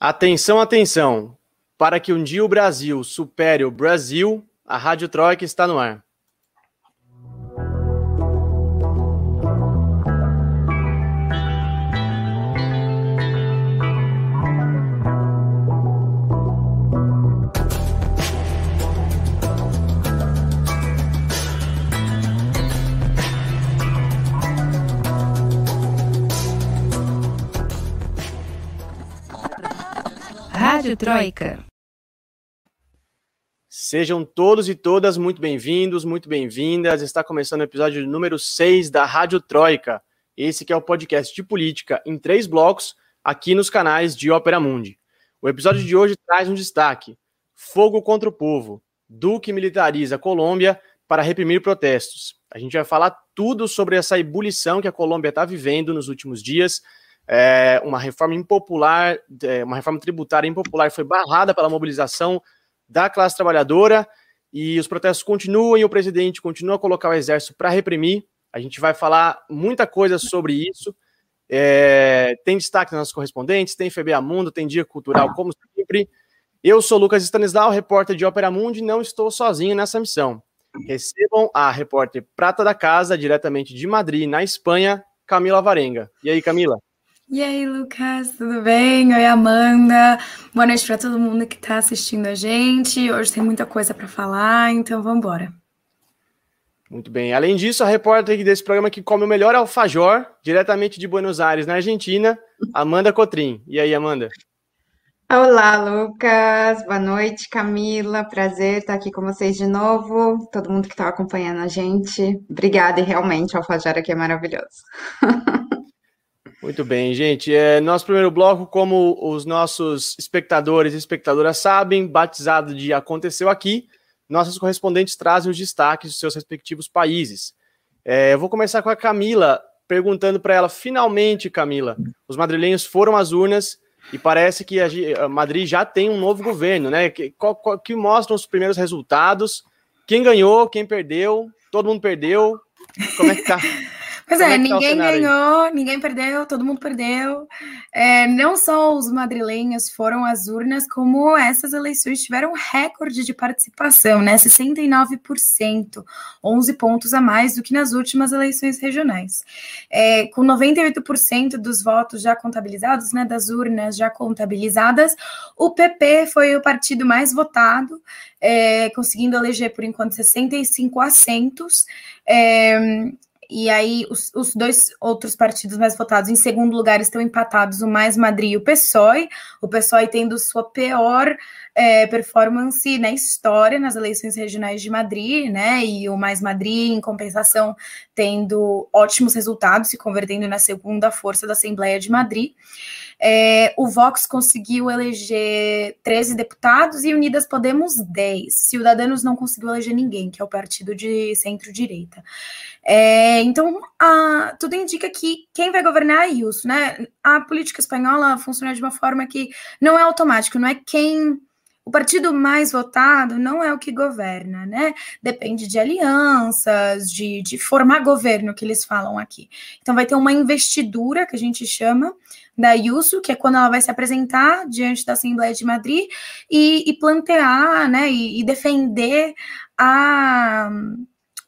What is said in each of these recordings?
Atenção, atenção! Para que um dia o Brasil supere o Brasil, a Rádio Troika está no ar. Rádio Troika. Sejam todos e todas muito bem-vindos, muito bem-vindas. Está começando o episódio número 6 da Rádio Troika. Esse que é o podcast de política em três blocos aqui nos canais de Ópera Mundi. O episódio de hoje traz um destaque: Fogo contra o povo. Duque militariza a Colômbia para reprimir protestos. A gente vai falar tudo sobre essa ebulição que a Colômbia está vivendo nos últimos dias é, uma reforma impopular, é, uma reforma tributária impopular foi barrada pela mobilização da classe trabalhadora e os protestos continuam e o presidente continua a colocar o exército para reprimir. A gente vai falar muita coisa sobre isso. É, tem destaque nas nossas correspondentes, tem FBA Mundo, tem Dia Cultural, como sempre. Eu sou Lucas Stanislau, repórter de Ópera Mundi, e não estou sozinho nessa missão. Recebam a repórter Prata da Casa, diretamente de Madrid, na Espanha, Camila Varenga. E aí, Camila? E aí, Lucas, tudo bem? Oi, Amanda. Boa noite para todo mundo que está assistindo a gente. Hoje tem muita coisa para falar, então vamos embora. Muito bem. Além disso, a repórter desse programa que come o melhor alfajor, diretamente de Buenos Aires, na Argentina, Amanda Cotrim. E aí, Amanda? Olá, Lucas. Boa noite, Camila. Prazer estar aqui com vocês de novo. Todo mundo que está acompanhando a gente. Obrigada, e realmente o alfajor aqui é maravilhoso. Muito bem, gente. É, nosso primeiro bloco, como os nossos espectadores e espectadoras sabem, batizado de Aconteceu Aqui, nossos correspondentes trazem os destaques dos seus respectivos países. É, eu vou começar com a Camila, perguntando para ela, finalmente, Camila, os madrilenhos foram às urnas e parece que a Madrid já tem um novo governo, né? Que, que mostram os primeiros resultados. Quem ganhou, quem perdeu, todo mundo perdeu. Como é que tá? Pois é, é tá ninguém ganhou, aí? ninguém perdeu, todo mundo perdeu. É, não só os madrilenhos foram às urnas, como essas eleições tiveram recorde de participação, né? 69%, 11 pontos a mais do que nas últimas eleições regionais. É, com 98% dos votos já contabilizados, né? Das urnas já contabilizadas, o PP foi o partido mais votado, é, conseguindo eleger por enquanto 65 assentos. É, e aí os, os, dois outros partidos mais votados em segundo lugar estão empatados, o Mais Madrid e o PSOE, o PSOE tendo sua pior é, performance na história nas eleições regionais de Madrid, né? E o Mais Madrid, em compensação, tendo ótimos resultados, se convertendo na segunda força da Assembleia de Madrid. É, o Vox conseguiu eleger 13 deputados e Unidas Podemos 10. Ciudadanos não conseguiu eleger ninguém, que é o partido de centro-direita. É, então, a, tudo indica que quem vai governar é isso, né? A política espanhola funciona de uma forma que não é automático, não é quem o partido mais votado não é o que governa, né? Depende de alianças, de, de formar governo, que eles falam aqui. Então, vai ter uma investidura, que a gente chama, da Ayuso, que é quando ela vai se apresentar diante da Assembleia de Madrid e, e plantear, né, e, e, defender a,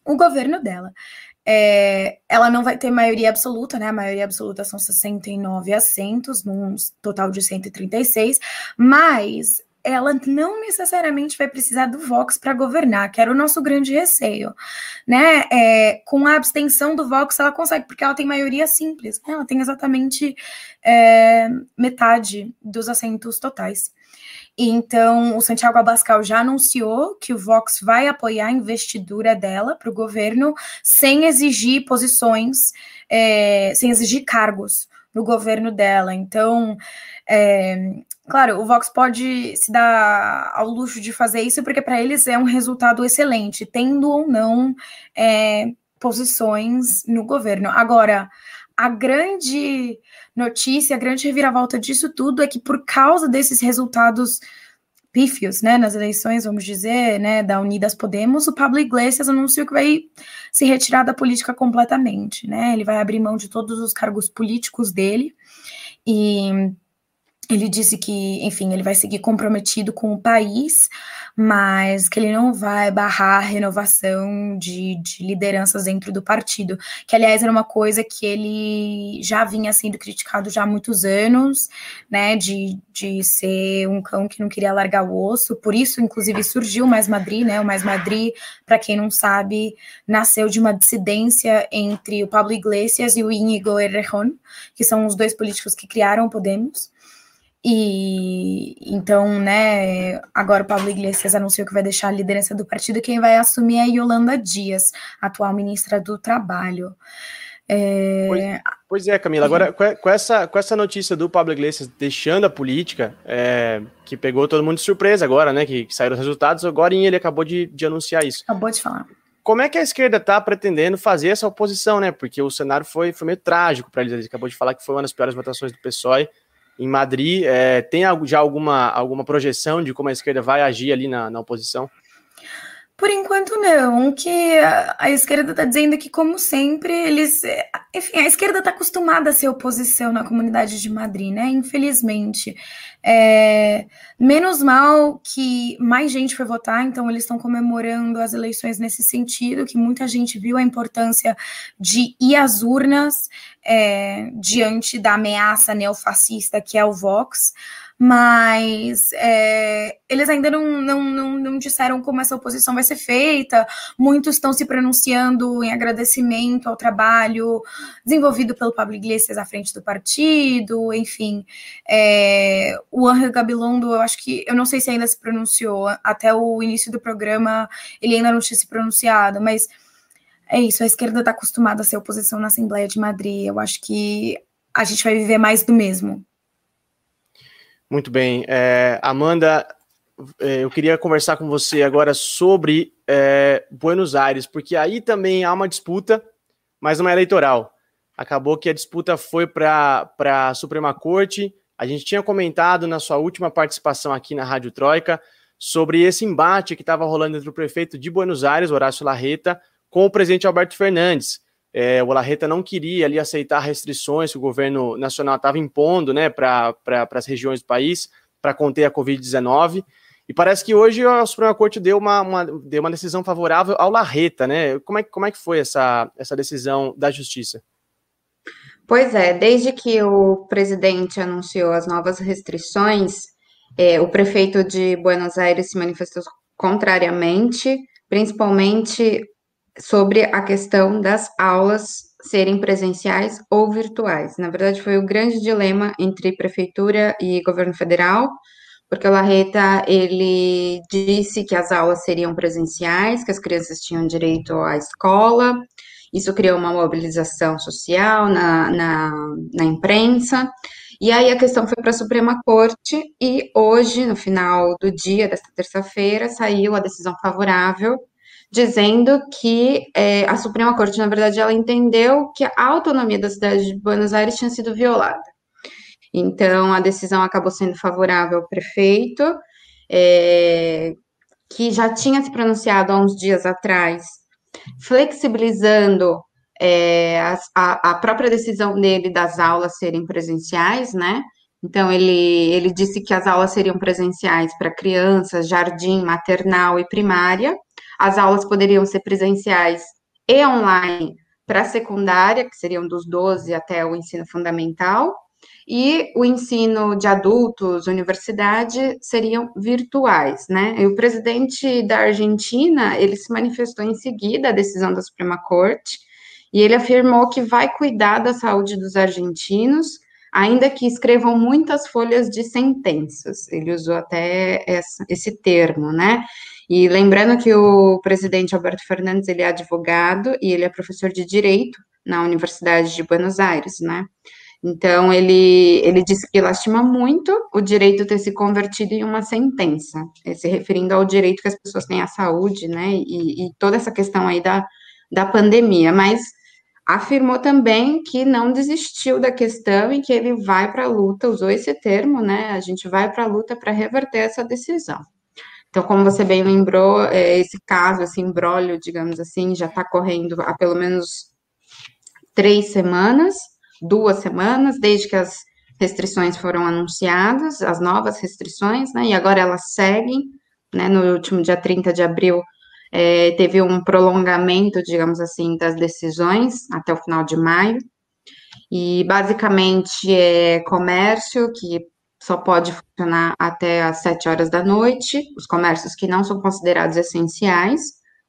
o governo dela. É, ela não vai ter maioria absoluta, né? A maioria absoluta são 69 assentos, num total de 136, mas ela não necessariamente vai precisar do Vox para governar, que era o nosso grande receio, né? É, com a abstenção do Vox, ela consegue, porque ela tem maioria simples, né? ela tem exatamente é, metade dos assentos totais. Então, o Santiago Abascal já anunciou que o Vox vai apoiar a investidura dela para o governo sem exigir posições, é, sem exigir cargos no governo dela. Então, é, claro, o Vox pode se dar ao luxo de fazer isso, porque para eles é um resultado excelente, tendo ou não é, posições no governo. Agora, a grande notícia, a grande reviravolta disso tudo é que, por causa desses resultados pífios, né, nas eleições, vamos dizer, né, da Unidas Podemos, o Pablo Iglesias anunciou que vai se retirar da política completamente, né, ele vai abrir mão de todos os cargos políticos dele e ele disse que, enfim, ele vai seguir comprometido com o país, mas que ele não vai barrar a renovação de, de, lideranças dentro do partido, que aliás era uma coisa que ele já vinha sendo criticado já há muitos anos, né, de, de ser um cão que não queria largar o osso, por isso, inclusive, surgiu o Mais Madrid, né, o Mais Madrid, para quem não sabe, nasceu de uma dissidência entre o Pablo Iglesias e o Íñigo Errejón, que são os dois políticos que criaram o Podemos, e então, né, agora o Pablo Iglesias anunciou que vai deixar a liderança do partido, quem vai assumir é a Yolanda Dias, atual ministra do Trabalho. É... Pois, pois, é, Camila, agora com, com, essa, com essa notícia do Pablo Iglesias deixando a política, é, que pegou todo mundo de surpresa agora, né, que, que saíram os resultados, agora ele acabou de, de anunciar isso. Acabou de falar como é que a esquerda está pretendendo fazer essa oposição, né? Porque o cenário foi, foi meio trágico para eles. Ele acabou de falar que foi uma das piores votações do PSOE em Madrid. É, tem já alguma, alguma projeção de como a esquerda vai agir ali na, na oposição? Por enquanto, não. Que a, a esquerda está dizendo que, como sempre, eles. Enfim, a esquerda está acostumada a ser oposição na comunidade de Madrid, né? Infelizmente. É, menos mal que mais gente foi votar, então eles estão comemorando as eleições nesse sentido, que muita gente viu a importância de ir às urnas é, diante da ameaça neofascista que é o Vox mas é, eles ainda não, não, não, não, disseram como essa oposição vai ser feita. Muitos estão se pronunciando em agradecimento ao trabalho desenvolvido pelo Pablo Iglesias à frente do partido, enfim. É, o Angel Gabilondo, eu acho que, eu não sei se ainda se pronunciou, até o início do programa ele ainda não tinha se pronunciado, mas é isso, a esquerda está acostumada a ser oposição na Assembleia de Madrid. Eu acho que a gente vai viver mais do mesmo. Muito bem. É, Amanda, é, eu queria conversar com você agora sobre é, Buenos Aires, porque aí também há uma disputa, mas não é eleitoral. Acabou que a disputa foi para a Suprema Corte. A gente tinha comentado na sua última participação aqui na Rádio Troika sobre esse embate que estava rolando entre o prefeito de Buenos Aires, Horácio Larreta, com o presidente Alberto Fernandes. É, o Larreta não queria ali aceitar restrições que o governo nacional estava impondo né, para pra, as regiões do país para conter a Covid-19. E parece que hoje a Suprema Corte deu uma, uma, deu uma decisão favorável ao Larreta, né? Como é, como é que foi essa, essa decisão da Justiça? Pois é, desde que o presidente anunciou as novas restrições, é, o prefeito de Buenos Aires se manifestou contrariamente, principalmente sobre a questão das aulas serem presenciais ou virtuais. Na verdade, foi o grande dilema entre prefeitura e governo federal, porque o Larreta ele disse que as aulas seriam presenciais, que as crianças tinham direito à escola. Isso criou uma mobilização social na, na, na imprensa. E aí a questão foi para a Suprema Corte e hoje, no final do dia desta terça-feira, saiu a decisão favorável dizendo que é, a Suprema Corte, na verdade, ela entendeu que a autonomia da cidade de Buenos Aires tinha sido violada. Então, a decisão acabou sendo favorável ao prefeito, é, que já tinha se pronunciado há uns dias atrás, flexibilizando é, a, a, própria decisão dele das aulas serem presenciais, né? Então, ele, ele disse que as aulas seriam presenciais para crianças, jardim, maternal e primária, as aulas poderiam ser presenciais e online para a secundária, que seriam dos 12 até o ensino fundamental, e o ensino de adultos, universidade, seriam virtuais, né? E o presidente da Argentina, ele se manifestou em seguida à decisão da Suprema Corte, e ele afirmou que vai cuidar da saúde dos argentinos, ainda que escrevam muitas folhas de sentenças. Ele usou até esse termo, né? E lembrando que o presidente Alberto Fernandes, ele é advogado e ele é professor de direito na Universidade de Buenos Aires, né? Então, ele, ele disse que lastima muito o direito ter se convertido em uma sentença, eh, se referindo ao direito que as pessoas têm à saúde, né, e, e toda essa questão aí da, da pandemia, mas afirmou também que não desistiu da questão e que ele vai para a luta, usou esse termo, né, a gente vai para a luta para reverter essa decisão. Então, como você bem lembrou, é, esse caso, esse embrólio, digamos assim, já está correndo há pelo menos três semanas, duas semanas, desde que as restrições foram anunciadas, as novas restrições, né, e agora elas seguem, né, no último dia 30 de abril, é, teve um prolongamento, digamos assim, das decisões até o final de maio, e basicamente é comércio que só pode funcionar até às 7 horas da noite, os comércios que não são considerados essenciais,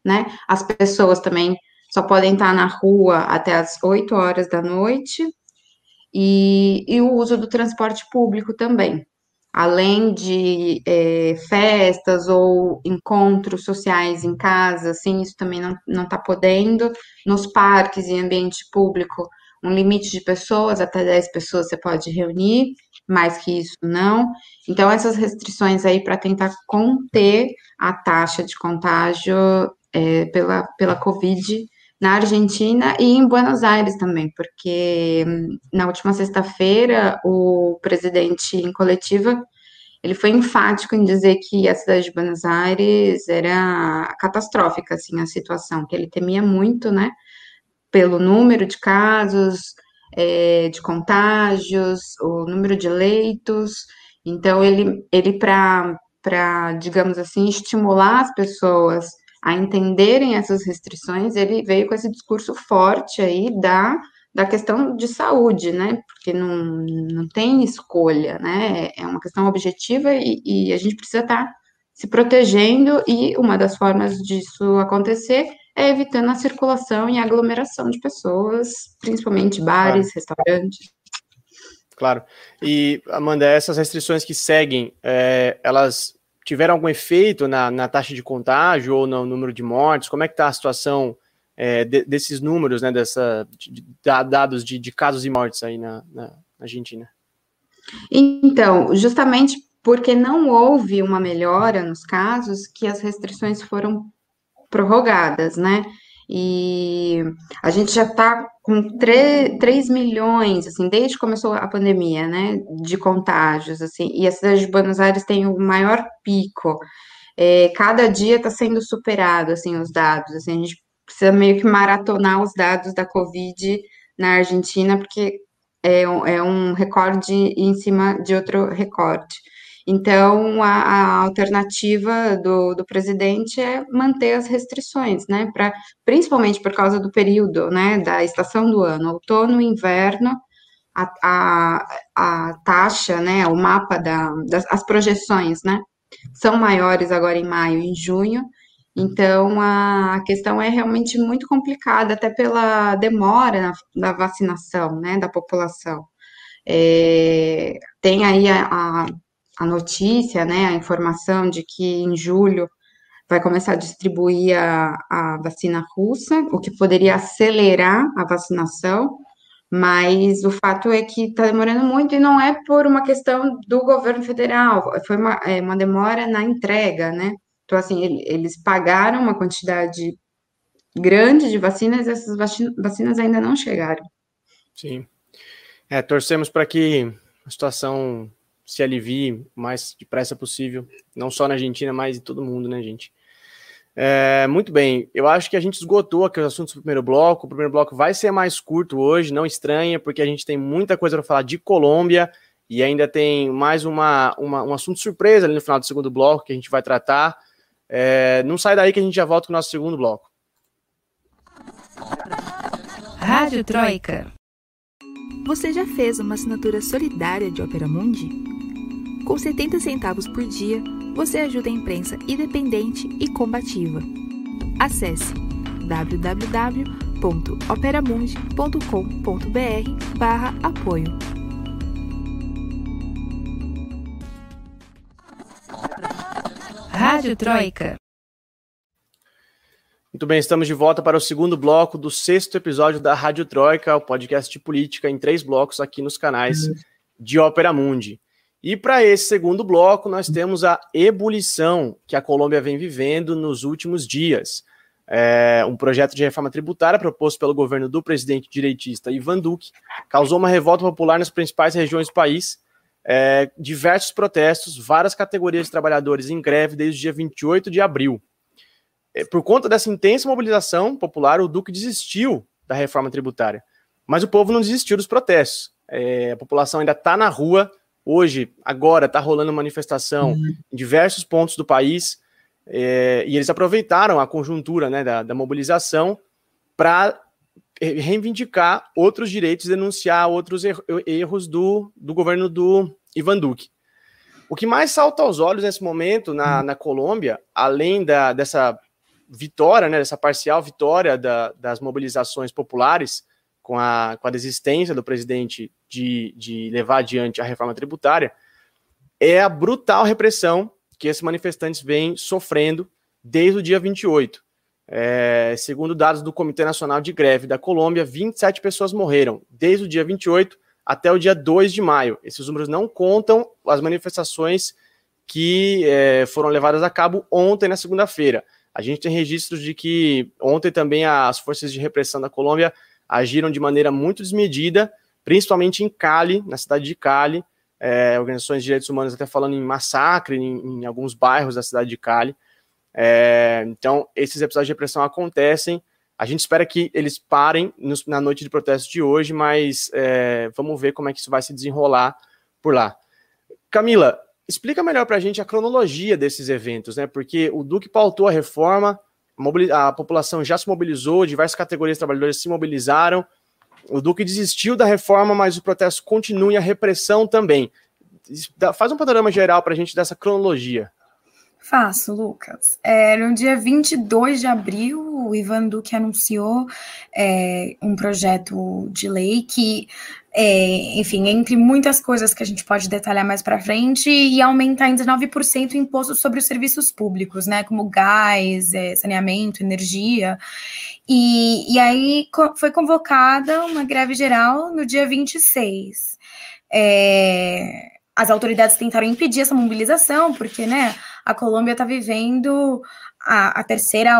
né? As pessoas também só podem estar na rua até às 8 horas da noite, e, e o uso do transporte público também. Além de é, festas ou encontros sociais em casa, assim, isso também não está podendo. Nos parques e ambiente público, um limite de pessoas, até 10 pessoas você pode reunir, mais que isso não. Então, essas restrições aí para tentar conter a taxa de contágio é, pela, pela Covid na Argentina e em Buenos Aires também, porque hum, na última sexta-feira o presidente em coletiva ele foi enfático em dizer que a cidade de Buenos Aires era catastrófica, assim, a situação, que ele temia muito, né, pelo número de casos, é, de contágios, o número de leitos. Então, ele, ele para, digamos assim, estimular as pessoas a entenderem essas restrições, ele veio com esse discurso forte aí da, da questão de saúde, né? Porque não, não tem escolha, né? É uma questão objetiva e, e a gente precisa estar tá se protegendo, e uma das formas disso acontecer é evitando a circulação e aglomeração de pessoas, principalmente bares, claro. restaurantes. Claro. E, Amanda, essas restrições que seguem, é, elas tiveram algum efeito na, na, taxa de contágio ou no número de mortes? Como é que está a situação é, de, desses números, né, dessa, de, de, dados de, de, casos e mortes aí na, na Argentina? Então, justamente porque não houve uma melhora nos casos que as restrições foram prorrogadas, né? E a gente já está com 3, 3 milhões, assim, desde que começou a pandemia, né, de contágios, assim, e a cidade de Buenos Aires tem o maior pico. É, cada dia está sendo superado, assim, os dados, assim, a gente precisa meio que maratonar os dados da Covid na Argentina, porque é é um recorde em cima de outro recorde. Então, a, a alternativa do, do, presidente é manter as restrições, né, pra, principalmente por causa do período, né, da estação do ano, outono e inverno, a, a, a taxa, né, o mapa da, das as projeções, né, são maiores agora em maio e em junho, então a questão é realmente muito complicada, até pela demora na, da vacinação, né, da população. É, tem aí a, a a notícia, né, a informação de que em julho vai começar a distribuir a, a vacina russa, o que poderia acelerar a vacinação, mas o fato é que está demorando muito e não é por uma questão do governo federal, foi uma, é, uma demora na entrega, né? Então, assim, eles pagaram uma quantidade grande de vacinas e essas vacinas ainda não chegaram. Sim. É, torcemos para que a situação se alivie o mais depressa possível, não só na Argentina, mas em todo mundo, né, gente? É, muito bem, eu acho que a gente esgotou aqui os assuntos do primeiro bloco. O primeiro bloco vai ser mais curto hoje, não estranha, porque a gente tem muita coisa para falar de Colômbia e ainda tem mais uma, uma, um assunto surpresa ali no final do segundo bloco que a gente vai tratar. É, não sai daí que a gente já volta com o nosso segundo bloco. Rádio Troika. Você já fez uma assinatura solidária de Opera Mundi? Com 70 centavos por dia, você ajuda a imprensa independente e combativa. Acesse www.operamundi.com.br/apoio. Rádio Troika. Muito bem, estamos de volta para o segundo bloco do sexto episódio da Rádio Troika, o podcast de política em três blocos aqui nos canais de Ópera Mundi. E para esse segundo bloco, nós temos a ebulição que a Colômbia vem vivendo nos últimos dias. É, um projeto de reforma tributária proposto pelo governo do presidente direitista Ivan Duque causou uma revolta popular nas principais regiões do país. É, diversos protestos, várias categorias de trabalhadores em greve desde o dia 28 de abril. É, por conta dessa intensa mobilização popular, o Duque desistiu da reforma tributária. Mas o povo não desistiu dos protestos. É, a população ainda está na rua. Hoje, agora, está rolando manifestação uhum. em diversos pontos do país. É, e eles aproveitaram a conjuntura né, da, da mobilização para reivindicar outros direitos, denunciar outros erros do, do governo do Ivan Duque. O que mais salta aos olhos nesse momento na, uhum. na Colômbia, além da, dessa vitória, né, dessa parcial vitória da, das mobilizações populares, com a, com a desistência do presidente de, de levar adiante a reforma tributária, é a brutal repressão que esses manifestantes vêm sofrendo desde o dia 28. É, segundo dados do Comitê Nacional de Greve da Colômbia, 27 pessoas morreram desde o dia 28 até o dia 2 de maio. Esses números não contam as manifestações que é, foram levadas a cabo ontem, na segunda-feira. A gente tem registros de que ontem também as forças de repressão da Colômbia agiram de maneira muito desmedida, principalmente em Cali, na cidade de Cali. É, organizações de direitos humanos até falando em massacre em, em alguns bairros da cidade de Cali. É, então, esses episódios de repressão acontecem. A gente espera que eles parem nos, na noite de protesto de hoje, mas é, vamos ver como é que isso vai se desenrolar por lá. Camila, explica melhor para a gente a cronologia desses eventos, né? Porque o Duque pautou a reforma, a população já se mobilizou, diversas categorias de trabalhadores se mobilizaram. O Duque desistiu da reforma, mas o protesto continua e a repressão também. Faz um panorama geral para a gente dessa cronologia. Faço, Lucas. É, no dia 22 de abril, o Ivan Duque anunciou é, um projeto de lei que, é, enfim, entre muitas coisas que a gente pode detalhar mais para frente, e aumentar em 19% o imposto sobre os serviços públicos, né, como gás, é, saneamento, energia. E, e aí foi convocada uma greve geral no dia 26. É, as autoridades tentaram impedir essa mobilização, porque, né, a Colômbia está vivendo a, a, terceira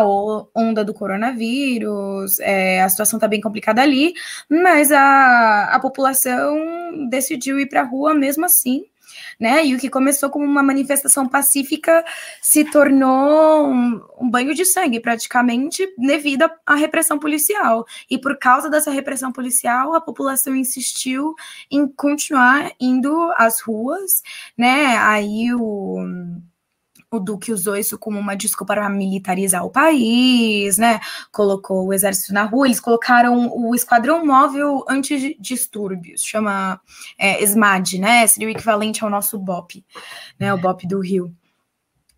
onda do coronavírus, é, a situação está bem complicada ali, mas a, a população decidiu ir para a rua mesmo assim. Né? E o que começou como uma manifestação pacífica se tornou um, um banho de sangue, praticamente, devido à repressão policial. E por causa dessa repressão policial, a população insistiu em continuar indo às ruas, né? Aí o o Duque usou isso como uma desculpa para militarizar o país, né? Colocou o exército na rua. Eles colocaram o Esquadrão Móvel Antidistúrbios, chama é, SMAD, né? Seria o equivalente ao nosso BOP, né? O BOP do Rio.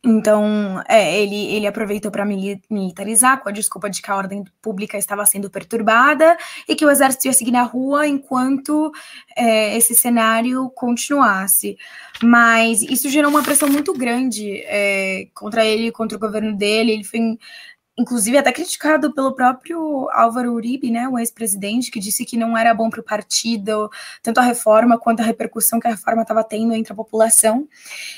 Então, é, ele, ele aproveitou para militarizar com a desculpa de que a ordem pública estava sendo perturbada e que o exército ia seguir na rua enquanto é, esse cenário continuasse. Mas isso gerou uma pressão muito grande é, contra ele, contra o governo dele. Ele foi inclusive até criticado pelo próprio Álvaro Uribe, né, o ex-presidente, que disse que não era bom para o partido, tanto a reforma quanto a repercussão que a reforma estava tendo entre a população.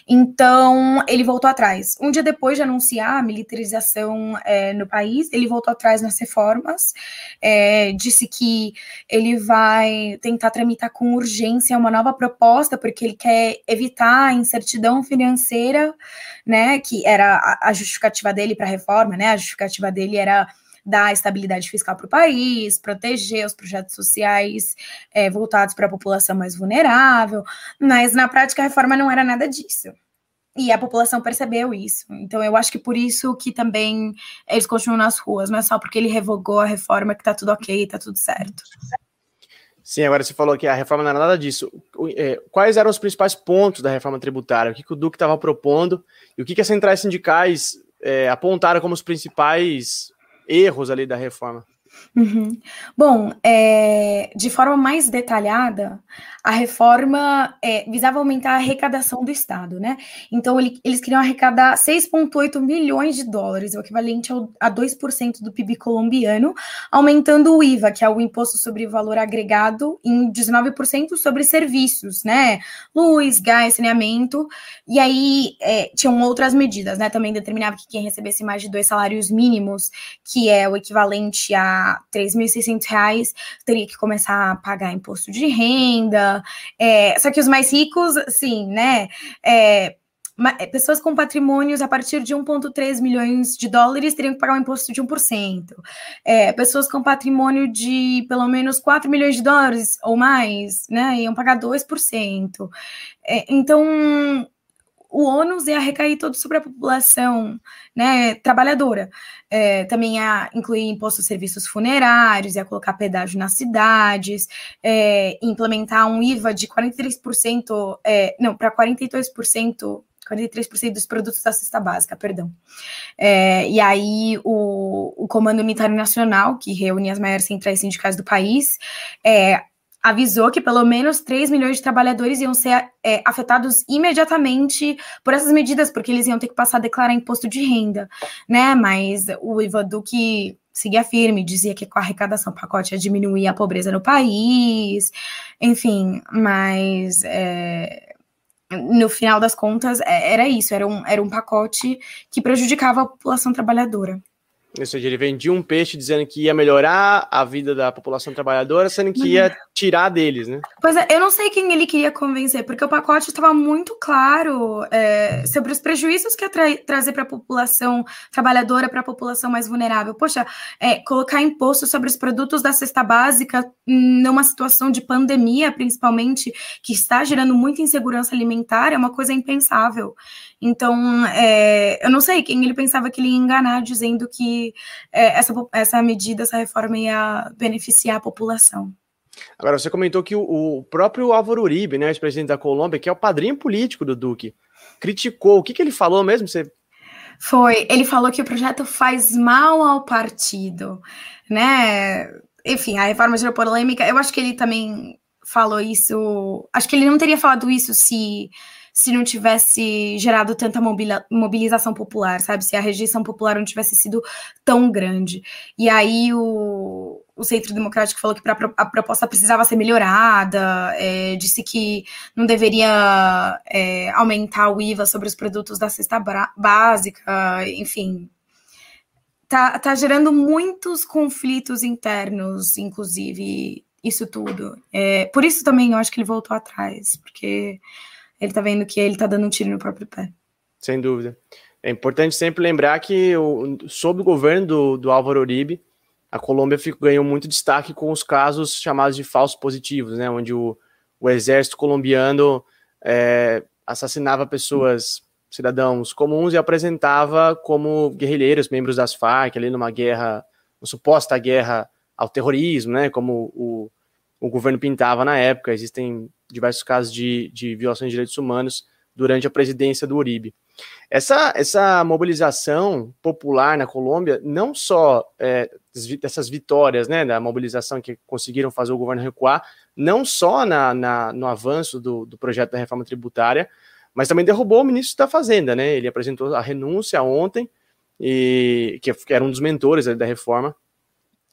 Então, ele voltou atrás. Um dia depois de anunciar a militarização é, no país, ele voltou atrás nas reformas, é, disse que ele vai tentar tramitar com urgência uma nova proposta, porque ele quer evitar a incertidão financeira, né, que era a, justificativa dele para a reforma, né, a justificativa justificativa dele era dar estabilidade fiscal para o país, proteger os projetos sociais é, voltados para a população mais vulnerável, mas na prática a reforma não era nada disso. E a população percebeu isso. Então eu acho que por isso que também eles continuam nas ruas, não é só porque ele revogou a reforma que está tudo ok, está tudo certo. Sim, agora você falou que a reforma não era nada disso. É, quais eram os principais pontos da reforma tributária? O que, o Duque estava propondo e o que as centrais sindicais é, apontaram como os principais erros ali da reforma? Uhum. Bom, é, de forma mais detalhada, a reforma é, visava aumentar a arrecadação do Estado, né? Então, ele, eles queriam arrecadar 6,8 milhões de dólares, o equivalente ao, a 2% do PIB colombiano, aumentando o IVA, que é o Imposto sobre Valor Agregado, em 19% sobre serviços, né? Luz, gás, saneamento. E aí, é, tinham outras medidas, né? Também determinava que quem recebesse mais de dois salários mínimos, que é o equivalente a 3.600 reais, teria que começar a pagar imposto de renda, é, só que os mais ricos, sim, né? É, é, pessoas com patrimônios a partir de 1,3 milhões de dólares teriam que pagar um imposto de 1%. É, pessoas com patrimônio de pelo menos 4 milhões de dólares ou mais, né, iam pagar 2%. É, então, o ônus ia recair todo sobre a população né, trabalhadora. É, também ia incluir imposto de serviços funerários, ia colocar pedágio nas cidades, é, implementar um IVA de 43%, é, não, para 42%. 43% dos produtos da cesta básica, perdão. É, e aí, o, o Comando Unitário Nacional, que reúne as maiores centrais sindicais do país, é, avisou que pelo menos 3 milhões de trabalhadores iam ser é, afetados imediatamente por essas medidas, porque eles iam ter que passar a declarar imposto de renda, né? Mas o Ivan Duque seguia firme, dizia que com a arrecadação pacote ia diminuir a pobreza no país, enfim, mas é, no final das contas é, era isso, era um, era um pacote que prejudicava a população trabalhadora. Ou seja, ele vendia um peixe dizendo que ia melhorar a vida da população trabalhadora, sendo que ia tirar deles, né? Pois é, eu não sei quem ele queria convencer, porque o pacote estava muito claro é, sobre os prejuízos que ia tra trazer para a população trabalhadora, para a população mais vulnerável. Poxa, é, colocar imposto sobre os produtos da cesta básica numa situação de pandemia, principalmente, que está gerando muita insegurança alimentar, é uma coisa impensável. Então, é, eu não sei quem ele pensava que ele ia enganar dizendo que é, essa, essa medida, essa reforma ia beneficiar a população. Agora, você comentou que o, o próprio Álvaro Uribe, né, ex-presidente da Colômbia, que é o padrinho político do Duque, criticou. O que, que ele falou mesmo? Você... Foi, ele falou que o projeto faz mal ao partido, né? Enfim, a reforma gerou polêmica. Eu acho que ele também falou isso. Acho que ele não teria falado isso se se não tivesse gerado tanta mobilização popular, sabe? Se a rejeição popular não tivesse sido tão grande. E aí o, o Centro Democrático falou que pra, a proposta precisava ser melhorada, é, disse que não deveria é, aumentar o IVA sobre os produtos da cesta básica, enfim. Tá, tá gerando muitos conflitos internos, inclusive, isso tudo. É, por isso também eu acho que ele voltou atrás, porque ele tá vendo que ele tá dando um tiro no próprio pé. Sem dúvida. É importante sempre lembrar que, o, sob o governo do, do Álvaro Uribe, a Colômbia ficou, ganhou muito destaque com os casos chamados de falsos positivos, né, onde o, o exército colombiano é, assassinava pessoas, cidadãos comuns, e apresentava como guerrilheiros, membros das Farc, ali numa guerra, uma suposta guerra ao terrorismo, né, como o, o governo pintava na época. Existem diversos casos de, de violações de direitos humanos durante a presidência do Uribe. Essa, essa mobilização popular na Colômbia, não só é, dessas vitórias, né, da mobilização que conseguiram fazer o governo recuar, não só na, na no avanço do, do, projeto da reforma tributária, mas também derrubou o ministro da Fazenda, né? Ele apresentou a renúncia ontem, e que era um dos mentores da reforma.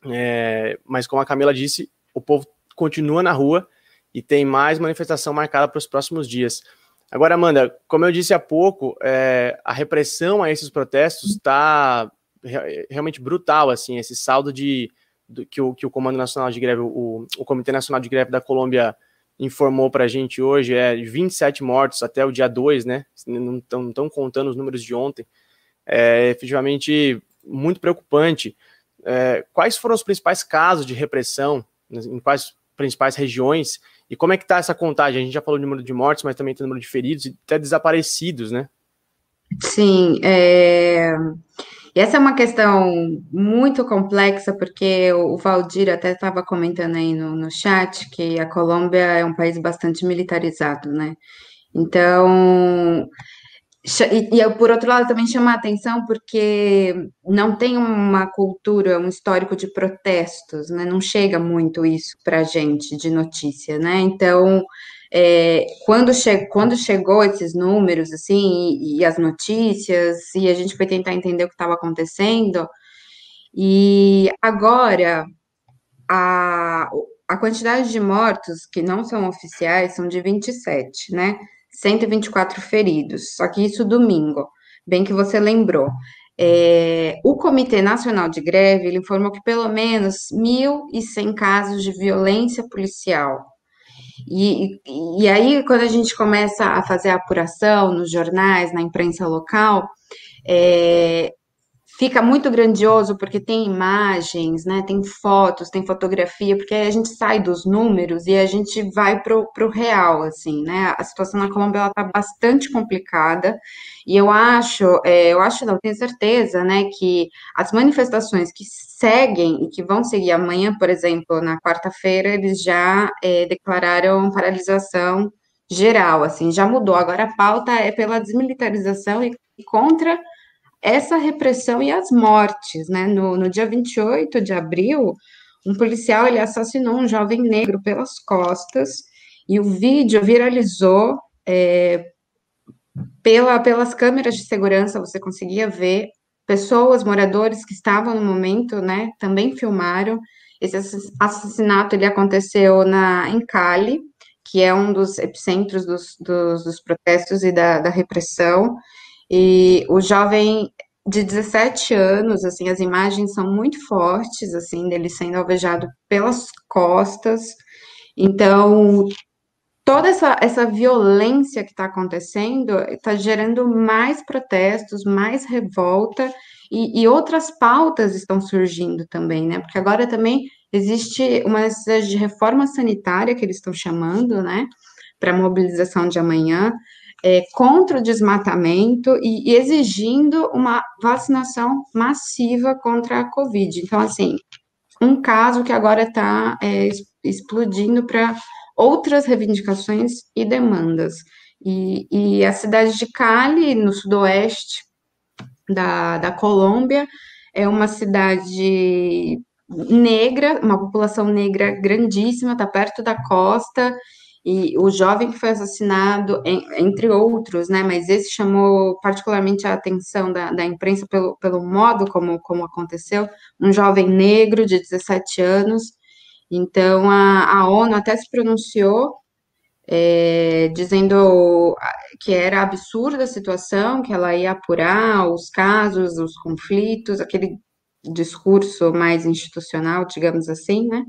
É, mas como a Camila disse, o povo continua na rua e tem mais manifestação marcada para os próximos dias. Agora, Amanda, como eu disse há pouco, é, a repressão a esses protestos está realmente brutal, assim, esse saldo de do, que, o, que o Comando Nacional de Greve, o, o Comitê Nacional de Greve da Colômbia informou para a gente hoje é 27 mortos até o dia 2, né? Não estão contando os números de ontem. É efetivamente muito preocupante. É, quais foram os principais casos de repressão? Em quais principais regiões? E como é que está essa contagem? A gente já falou do número de mortes, mas também tem o número de feridos e até desaparecidos, né? Sim, é... essa é uma questão muito complexa, porque o Valdir até estava comentando aí no, no chat que a Colômbia é um país bastante militarizado, né? Então, e, e, por outro lado, também chama a atenção porque não tem uma cultura, um histórico de protestos, né? Não chega muito isso para a gente de notícia, né? Então, é, quando, che quando chegou esses números, assim, e, e, as notícias, e a gente foi tentar entender o que estava acontecendo, e agora a, a quantidade de mortos que não são oficiais são de 27, né? 124 feridos, só que isso domingo, bem que você lembrou. É, o Comitê Nacional de Greve informou que pelo menos 1.100 casos de violência policial E, e aí, quando a gente começa a fazer a apuração nos jornais, na imprensa local, é, fica muito grandioso porque tem imagens, né? Tem fotos, tem fotografia, porque aí a gente sai dos números e a gente vai pro, pro real, assim, né? A situação na Colômbia ela tá bastante complicada e eu acho, é, eu acho, não tenho certeza, né, que as manifestações que seguem e que vão seguir amanhã, por exemplo, na quarta-feira, eles já é, declararam paralisação geral, assim, já mudou. Agora a pauta é pela desmilitarização e contra essa repressão e as mortes, né? No, no dia 28 de abril, um policial ele assassinou um jovem negro pelas costas e o vídeo viralizou é, pela, pelas câmeras de segurança. Você conseguia ver pessoas, moradores que estavam no momento, né? Também filmaram. Esse assassinato ele aconteceu na em Cali, que é um dos epicentros dos, dos, dos protestos e da, da repressão. E o jovem de 17 anos, assim, as imagens são muito fortes, assim, dele sendo alvejado pelas costas. Então, toda essa, essa violência que está acontecendo está gerando mais protestos, mais revolta e, e, outras pautas estão surgindo também, né? Porque agora também existe uma necessidade de reforma sanitária que eles estão chamando, né? Para a mobilização de amanhã é, contra o desmatamento e, e exigindo uma vacinação massiva contra a Covid. Então, assim, um caso que agora está é, explodindo para outras reivindicações e demandas. E, e, a cidade de Cali, no sudoeste da, da Colômbia, é uma cidade negra, uma população negra grandíssima, está perto da costa, e o jovem que foi assassinado, entre outros, né, mas esse chamou particularmente a atenção da, da imprensa pelo, pelo modo como, como aconteceu, um jovem negro de 17 anos, então a, a ONU até se pronunciou, é, dizendo que era absurda a situação, que ela ia apurar os casos, os conflitos, aquele discurso mais institucional, digamos assim, né,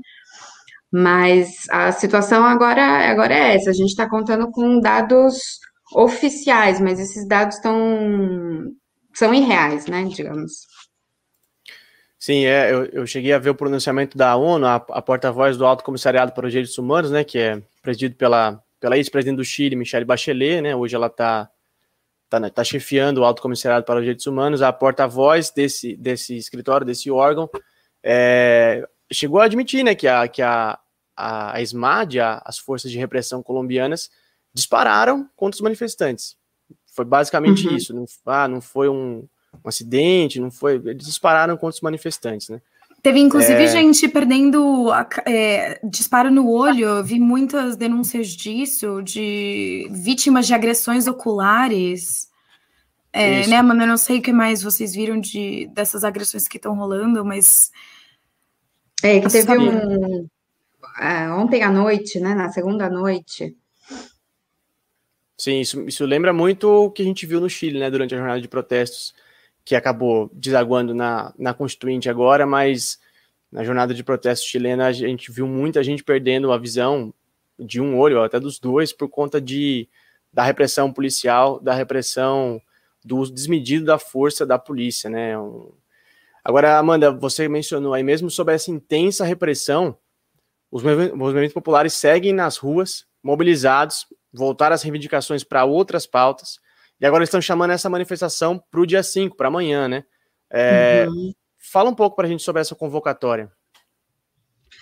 mas a situação agora, agora é essa. A gente está contando com dados oficiais, mas esses dados estão são irreais, né? Digamos. Sim, é, eu, eu cheguei a ver o pronunciamento da ONU, a, a porta-voz do Alto Comissariado para os Direitos Humanos, né, que é presidido pela, pela ex-presidente do Chile, Michelle Bachelet, né, hoje ela está tá, tá, tá chefiando o Alto Comissariado para os Direitos Humanos, a porta-voz desse, desse escritório, desse órgão, é, chegou a admitir, né, que a, que a, a, a SMAD, a, as forças de repressão colombianas, dispararam contra os manifestantes. Foi basicamente uhum. isso. Não, ah, não foi um, um, acidente, não foi. Eles dispararam contra os manifestantes, né? Teve inclusive é... gente perdendo é, disparo no olho. Eu vi muitas denúncias disso, de vítimas de agressões oculares. É, né, mano? Eu não sei o que mais vocês viram de, dessas agressões que estão rolando, mas. É, que teve um, é, ontem à noite, né, na segunda noite. Sim, isso, isso lembra muito o que a gente viu no Chile, né, durante a jornada de protestos, que acabou desaguando na, na Constituinte agora, mas na jornada de protestos chilena a gente viu muita gente perdendo a visão de um olho, até dos dois, por conta de, da repressão policial, da repressão do uso desmedido da força da polícia, né. Um... Agora, Amanda, você mencionou aí mesmo sobre essa intensa repressão os movimentos populares seguem nas ruas, mobilizados, voltaram as reivindicações para outras pautas, e agora estão chamando essa manifestação para o dia 5, para amanhã, né? É, uhum. Fala um pouco para a gente sobre essa convocatória.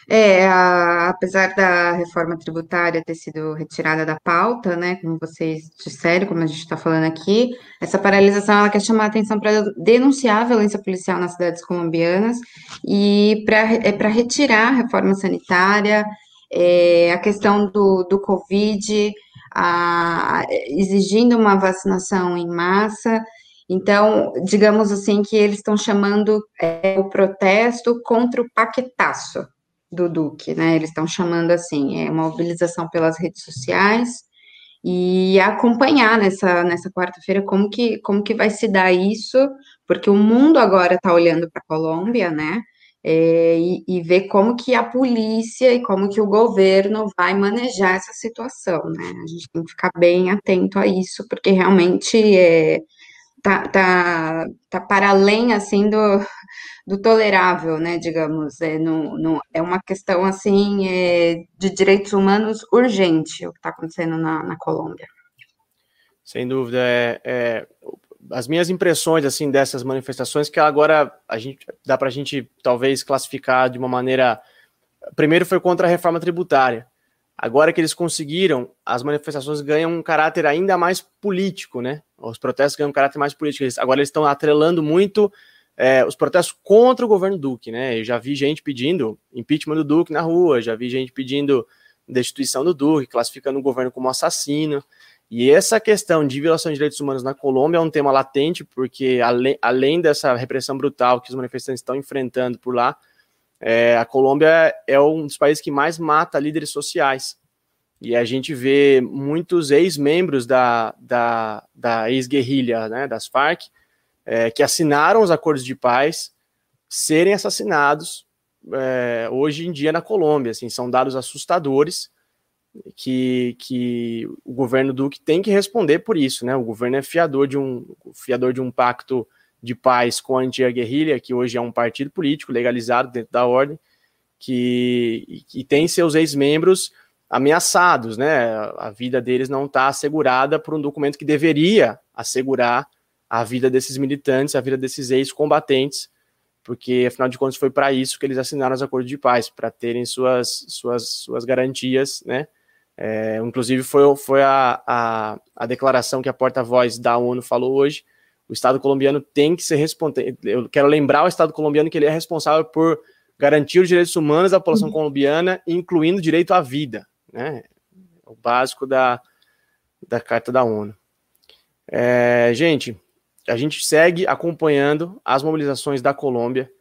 É, a, apesar da reforma tributária ter sido retirada da pauta, né, como vocês disseram, como a gente está falando aqui, essa paralisação ela quer chamar a atenção para denunciar a violência policial nas cidades colombianas e para é, retirar a reforma sanitária, é, a questão do, do Covid, a, exigindo uma vacinação em massa. Então, digamos assim, que eles estão chamando é, o protesto contra o paquetaço, do Duque, né? Eles estão chamando assim, é uma mobilização pelas redes sociais e acompanhar nessa, nessa quarta-feira como que, como que vai se dar isso, porque o mundo agora está olhando para a Colômbia, né? é, e, e, ver como que a polícia e como que o governo vai manejar essa situação, né? A gente tem que ficar bem atento a isso, porque realmente é, tá, tá, tá para além, assim, do, do tolerável, né, digamos, é, no, no, é uma questão, assim, é, de direitos humanos urgente, o que está acontecendo na, na Colômbia. Sem dúvida, é, é, as minhas impressões assim dessas manifestações que agora a gente dá para a gente talvez classificar de uma maneira primeiro foi contra a reforma tributária agora que eles conseguiram as manifestações ganham um caráter ainda mais político né? Os protestos ganham um caráter mais político. Agora eles estão atrelando muito é, os protestos contra o governo Duque né? Eu já vi gente pedindo impeachment do Duque na rua já vi gente pedindo destituição do Duque classificando o governo como assassino. E essa questão de violação de direitos humanos na Colômbia é um tema latente, porque além, além dessa repressão brutal que os manifestantes estão enfrentando por lá, é, a Colômbia é um dos países que mais mata líderes sociais. E a gente vê muitos ex-membros da, da, da ex-guerrilha, né, das Farc, é, que assinaram os acordos de paz, serem assassinados é, hoje em dia na Colômbia. Assim, são dados assustadores que, que o governo Duque tem que responder por isso, né? O governo é fiador de um fiador de um pacto de paz com a antiga guerrilha, que hoje é um partido político legalizado dentro da ordem, que, que tem seus ex-membros ameaçados, né? A vida deles não está assegurada por um documento que deveria assegurar a vida desses militantes, a vida desses ex-combatentes, porque afinal de contas foi para isso que eles assinaram os acordos de paz, para terem suas, suas, suas garantias, né? É, inclusive, foi, foi a, a, a declaração que a porta-voz da ONU falou hoje. O Estado colombiano tem que ser responsável. Eu quero lembrar o Estado colombiano que ele é responsável por garantir os direitos humanos da população uhum. colombiana, incluindo o direito à vida, né? O básico da, da Carta da ONU. É, gente, a gente segue acompanhando as mobilizações da Colômbia.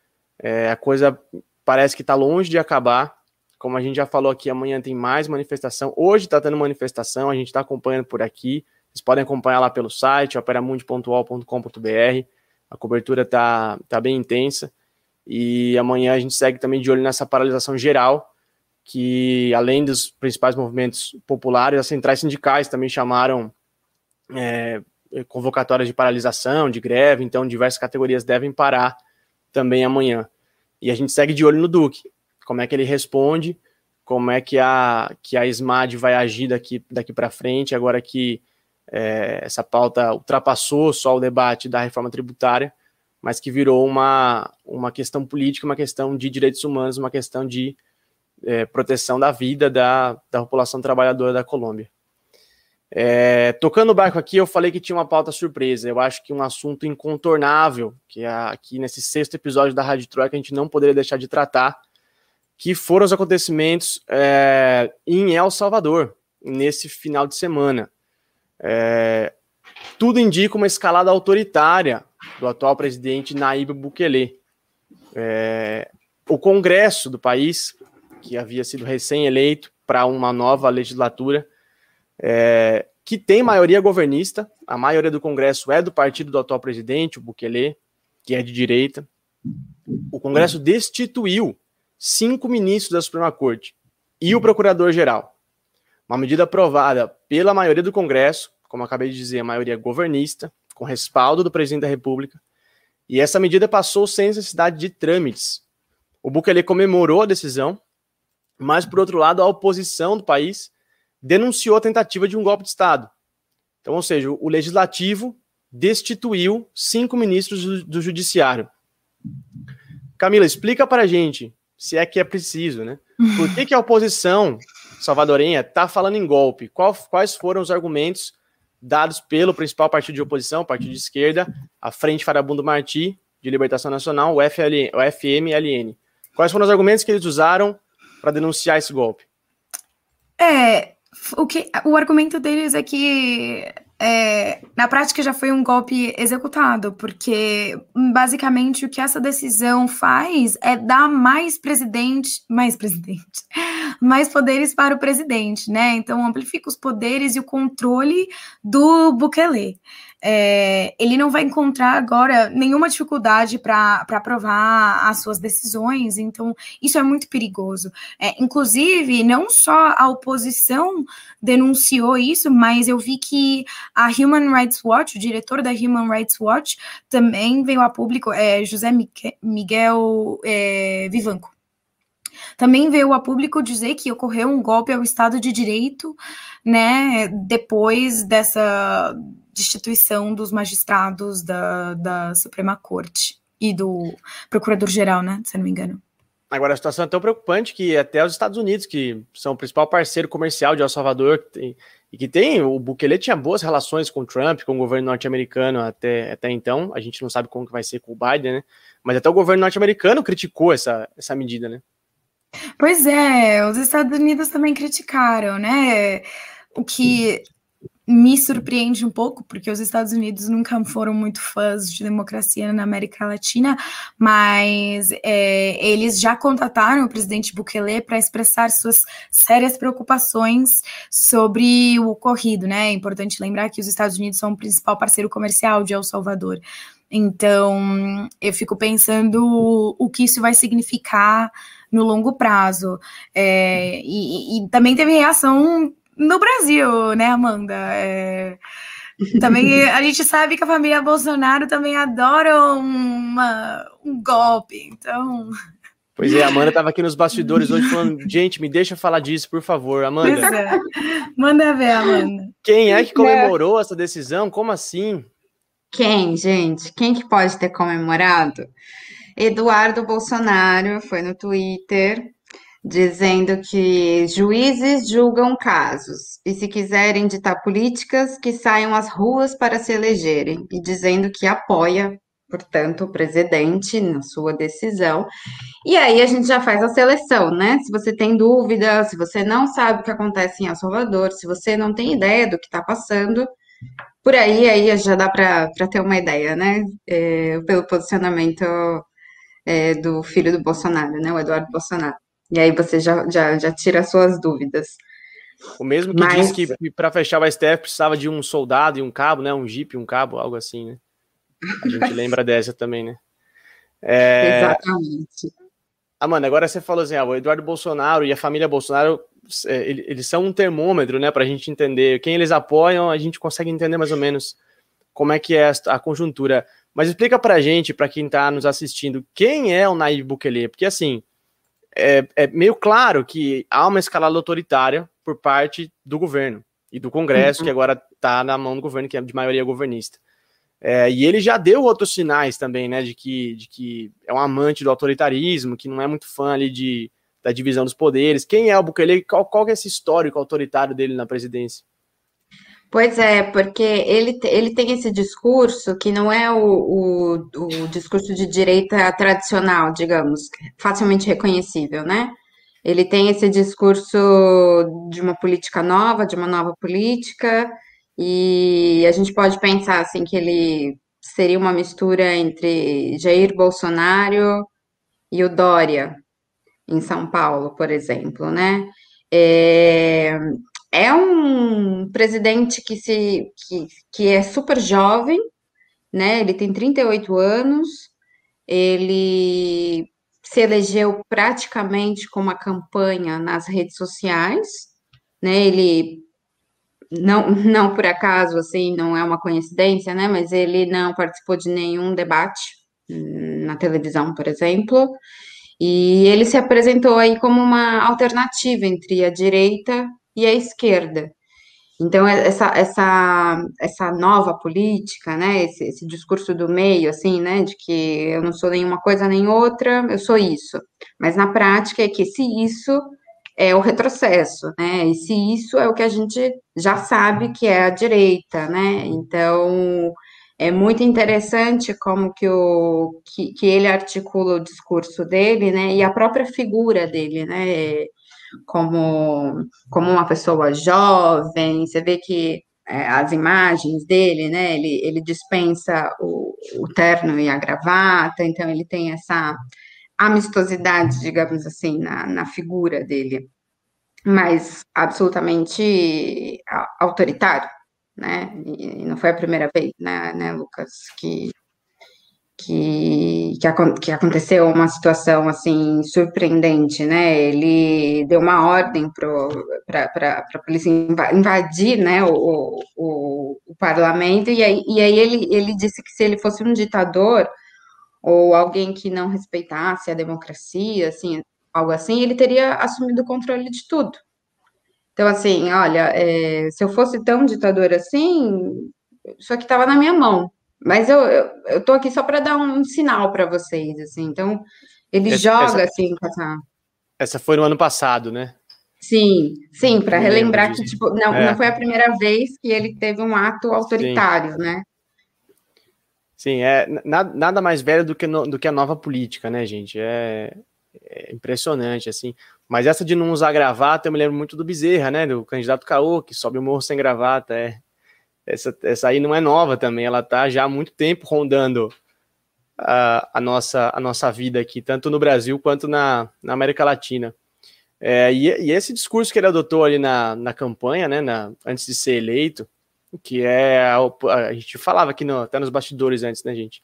É, a coisa parece que está longe de acabar. Como a gente já falou aqui, amanhã tem mais manifestação. Hoje está tendo manifestação, a gente está acompanhando por aqui. Vocês podem acompanhar lá pelo site, operamundi.ol.com.br. A cobertura está tá bem intensa. E amanhã a gente segue também de olho nessa paralisação geral, que além dos principais movimentos populares, as centrais sindicais também chamaram é, convocatórias de paralisação, de greve, então diversas categorias devem parar também amanhã. E a gente segue de olho no Duque como é que ele responde, como é que a, que a SMAD vai agir daqui, daqui para frente, agora que é, essa pauta ultrapassou só o debate da reforma tributária, mas que virou uma, uma questão política, uma questão de direitos humanos, uma questão de é, proteção da vida da, da população trabalhadora da Colômbia. É, tocando o barco aqui, eu falei que tinha uma pauta surpresa. Eu acho que um assunto incontornável, que é aqui nesse sexto episódio da Rádio Troika a gente não poderia deixar de tratar, que foram os acontecimentos é, em El Salvador, nesse final de semana. É, tudo indica uma escalada autoritária do atual presidente Nayib Bukele. É, o Congresso do país, que havia sido recém-eleito para uma nova legislatura, é, que tem maioria governista, a maioria do Congresso é do partido do atual presidente, o Bukele, que é de direita. O Congresso destituiu cinco ministros da Suprema Corte e o Procurador-Geral. Uma medida aprovada pela maioria do Congresso, como acabei de dizer, a maioria governista, com respaldo do presidente da República, e essa medida passou sem necessidade de trâmites. O Bukele comemorou a decisão, mas, por outro lado, a oposição do país denunciou a tentativa de um golpe de Estado. Então, ou seja, o legislativo destituiu cinco ministros do, do judiciário. Camila, explica para a gente se é que é preciso, né? Por que, que a oposição salvadorenha está falando em golpe? Qual, quais foram os argumentos dados pelo principal partido de oposição, partido de esquerda, a Frente Farabundo Martí, de Libertação Nacional, o, FL, o FMLN? Quais foram os argumentos que eles usaram para denunciar esse golpe? É, o, que, o argumento deles é que é, na prática já foi um golpe executado, porque basicamente o que essa decisão faz é dar mais presidente, mais presidente, mais poderes para o presidente, né? Então amplifica os poderes e o controle do Bukele. É, ele não vai encontrar agora nenhuma dificuldade para aprovar as suas decisões, então isso é muito perigoso. É, inclusive, não só a oposição denunciou isso, mas eu vi que a Human Rights Watch, o diretor da Human Rights Watch, também veio a público, é, José Miguel é, Vivanco também veio a público dizer que ocorreu um golpe ao Estado de Direito, né, depois dessa destituição dos magistrados da, da Suprema Corte e do Procurador-Geral, né, se não me engano. Agora, a situação é tão preocupante que até os Estados Unidos, que são o principal parceiro comercial de El Salvador, tem, e que tem, o Bukele tinha boas relações com o Trump, com o governo norte-americano até, até então, a gente não sabe como que vai ser com o Biden, né? Mas até o governo norte-americano criticou essa, essa medida, né? Pois é, os Estados Unidos também criticaram, né? O que me surpreende um pouco, porque os Estados Unidos nunca foram muito fãs de democracia na América Latina, mas é, eles já contataram o presidente Bukele para expressar suas sérias preocupações sobre o ocorrido, né? É importante lembrar que os Estados Unidos são o principal parceiro comercial de El Salvador. Então, eu fico pensando o que isso vai significar no longo prazo. É, e, e, também teve reação no Brasil, né, Amanda? É, também a gente sabe que a família Bolsonaro também adora uma, um golpe, então. Pois é, a Amanda estava aqui nos bastidores hoje falando, gente, me deixa falar disso, por favor, Amanda. Pois é. Manda ver, Amanda. Quem é que comemorou essa decisão? Como assim? Quem, gente? Quem que pode ter comemorado? Eduardo Bolsonaro foi no Twitter dizendo que juízes julgam casos e se quiserem ditar políticas que saiam às ruas para se elegerem e dizendo que apoia, portanto, o presidente na sua decisão. E aí a gente já faz a seleção, né? Se você tem dúvida, se você não sabe o que acontece em El Salvador, se você não tem ideia do que está passando, por aí aí já dá para ter uma ideia, né? É, pelo posicionamento é, do filho do Bolsonaro, né, o Eduardo Bolsonaro. E aí você já, já, já tira as suas dúvidas. O mesmo que Mas... disse que para fechar o STF precisava de um soldado e um cabo, né? Um jipe, um cabo, algo assim, né? A gente lembra dessa também, né? É... Exatamente. Amanda, agora você falou assim, ah, o Eduardo Bolsonaro e a família Bolsonaro, é, eles são um termômetro, né, para a gente entender quem eles apoiam, a gente consegue entender mais ou menos como é que é a conjuntura. Mas explica pra gente, para quem tá nos assistindo, quem é o Nayib Bukele? Porque assim, é, é, meio claro que há uma escalada autoritária por parte do governo e do Congresso, uhum. que agora está na mão do governo, que é de maioria governista. É, e ele já deu outros sinais também, né, de que, de que é um amante do autoritarismo, que não é muito fã ali de, da divisão dos poderes. Quem é o Bukele? Qual, qual é esse histórico autoritário dele na presidência? Pois é, porque ele, ele tem esse discurso que não é o, o, o discurso de direita tradicional, digamos, facilmente reconhecível, né? Ele tem esse discurso de uma política nova, de uma nova política, e a gente pode pensar assim que ele seria uma mistura entre Jair Bolsonaro e o Dória em São Paulo, por exemplo, né? É, é um presidente que, se, que, que é super jovem, né? Ele tem 38 anos, ele se elegeu praticamente com uma campanha nas redes sociais, né? Ele não, não por acaso, assim, não é uma coincidência, né? Mas ele não participou de nenhum debate hum, na televisão, por exemplo. E ele se apresentou aí como uma alternativa entre a direita e a esquerda. Então, é, essa, essa, essa nova política, né, esse, esse, discurso do meio, assim, né, de que eu não sou nenhuma coisa nem outra, eu sou isso. Mas na prática é que se isso é o retrocesso, né, e se isso é o que a gente já sabe que é a direita, né, então é muito interessante como que, o, que, que ele articula o discurso dele, né, e a própria figura dele, né, como, como uma pessoa jovem, você vê que é, as imagens dele, né, ele, ele dispensa o, o terno e a gravata, então ele tem essa amistosidade, digamos assim, na, na figura dele, mas absolutamente autoritário, né? E não foi a primeira vez, né, né Lucas, que que, que, que, aconteceu uma situação assim surpreendente, né? Ele deu uma ordem para a polícia invadir né, o, o, o, parlamento, e aí, e aí ele, ele disse que se ele fosse um ditador ou alguém que não respeitasse a democracia, assim, algo assim, ele teria assumido o controle de tudo. Então, assim, olha, é, se eu fosse tão ditador assim, isso aqui estava na minha mão. Mas eu, eu, eu tô aqui só para dar um sinal para vocês, assim. Então, ele essa, joga essa, assim com essa. Essa foi no ano passado, né? Sim, sim, para relembrar que tipo, não, é. não foi a primeira vez que ele teve um ato autoritário, sim. né? Sim, é nada, nada mais velho do que, no, do que a nova política, né, gente? É, é, impressionante, assim. Mas essa de não usar gravata, eu me lembro muito do Bezerra, né? Do candidato Caô, que sobe o morro sem gravata. É, essa, essa aí não é nova também, ela está já há muito tempo rondando a, a, nossa, a nossa vida aqui, tanto no Brasil quanto na, na América Latina. É, e, e, esse discurso que ele adotou ali na, na campanha, né, na, antes de ser eleito, que é a, a gente falava aqui no, até nos bastidores antes, né, gente?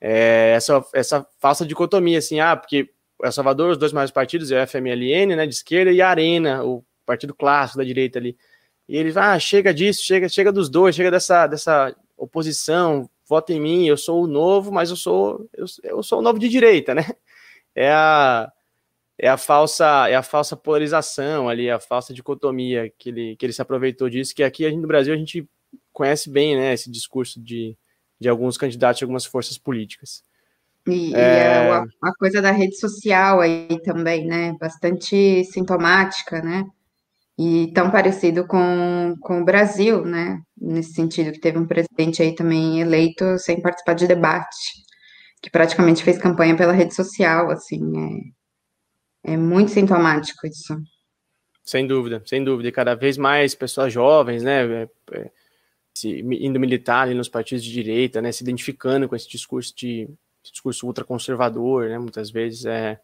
É, essa, essa falsa dicotomia, assim, ah, porque El Salvador, os dois maiores partidos, é o FMLN, né, de esquerda, e a Arena, o partido clássico da direita ali. E eles, ah, chega disso, chega, chega dos dois, chega dessa, dessa oposição, vota em mim, eu sou o novo, mas eu sou eu, eu sou o novo de direita, né? É a é a falsa é a falsa polarização ali, a falsa dicotomia que ele, que ele se aproveitou disso, que aqui no Brasil a gente conhece bem, né, esse discurso de, de alguns candidatos de algumas forças políticas. E, é... e a, a coisa da rede social aí também, né, bastante sintomática, né? E tão parecido com, com o Brasil, né? Nesse sentido, que teve um presidente aí também eleito sem participar de debate, que praticamente fez campanha pela rede social, assim, é, é muito sintomático isso. Sem dúvida, sem dúvida. E cada vez mais pessoas jovens, né? É, é, se, indo militar ali nos partidos de direita, né? Se identificando com esse discurso de esse discurso ultraconservador, né? Muitas vezes é,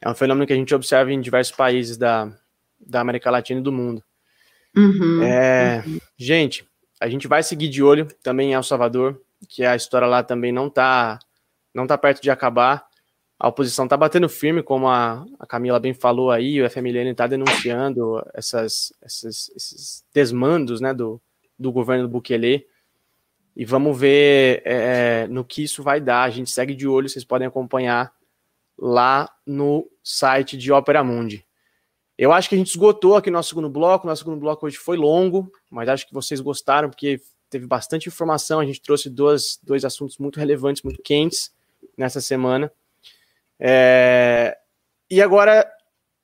é um fenômeno que a gente observa em diversos países da, da América Latina e do mundo. Uhum, é, uhum. Gente, a gente vai seguir de olho também em El Salvador, que a história lá também não tá, não tá perto de acabar. A oposição tá batendo firme, como a, a Camila bem falou aí, o FMLN está denunciando essas, essas, esses desmandos né, do, do governo do Bukele. E vamos ver é, no que isso vai dar. A gente segue de olho, vocês podem acompanhar lá no site de Opera Mundi. Eu acho que a gente esgotou aqui nosso segundo bloco. Nosso segundo bloco hoje foi longo, mas acho que vocês gostaram, porque teve bastante informação. A gente trouxe dois, dois assuntos muito relevantes, muito quentes nessa semana. É... E agora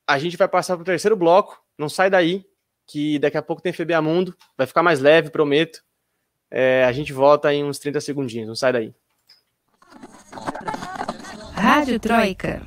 a gente vai passar para o terceiro bloco. Não sai daí, que daqui a pouco tem FBA Mundo. Vai ficar mais leve, prometo. É... A gente volta em uns 30 segundinhos. Não sai daí. Rádio Troika.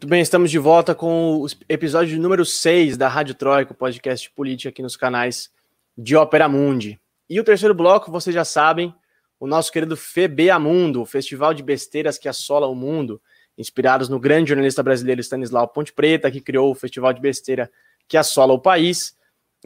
Muito bem, estamos de volta com o episódio número 6 da Rádio Troika, podcast de política aqui nos canais de Ópera Mundi. E o terceiro bloco, vocês já sabem, o nosso querido Febeamundo, o festival de besteiras que assola o mundo, inspirados no grande jornalista brasileiro Stanislau Ponte Preta, que criou o festival de besteira que assola o país.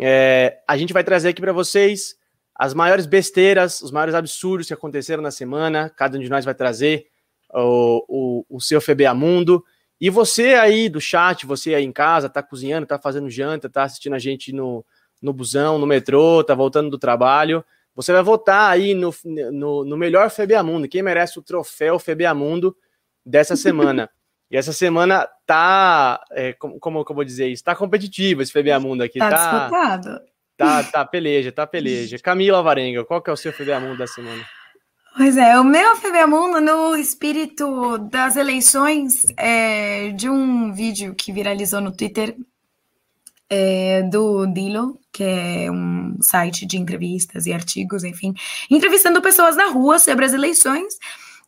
É, a gente vai trazer aqui para vocês as maiores besteiras, os maiores absurdos que aconteceram na semana. Cada um de nós vai trazer o, o, o seu Febeamundo. E você aí do chat, você aí em casa, tá cozinhando, tá fazendo janta, tá assistindo a gente no, no busão, no metrô, tá voltando do trabalho, você vai votar aí no, no, no melhor Febeamundo, quem merece o troféu Febeamundo dessa semana. E essa semana tá, é, como, como eu vou dizer isso, tá competitivo esse Febeamundo aqui. Tá, tá disputado. Tá, tá peleja, tá peleja. Camila Varenga, qual que é o seu Febeamundo da semana? Pois é, o meu Febeamundo, no espírito das eleições, é, de um vídeo que viralizou no Twitter é, do Dilo, que é um site de entrevistas e artigos, enfim, entrevistando pessoas na rua sobre as eleições.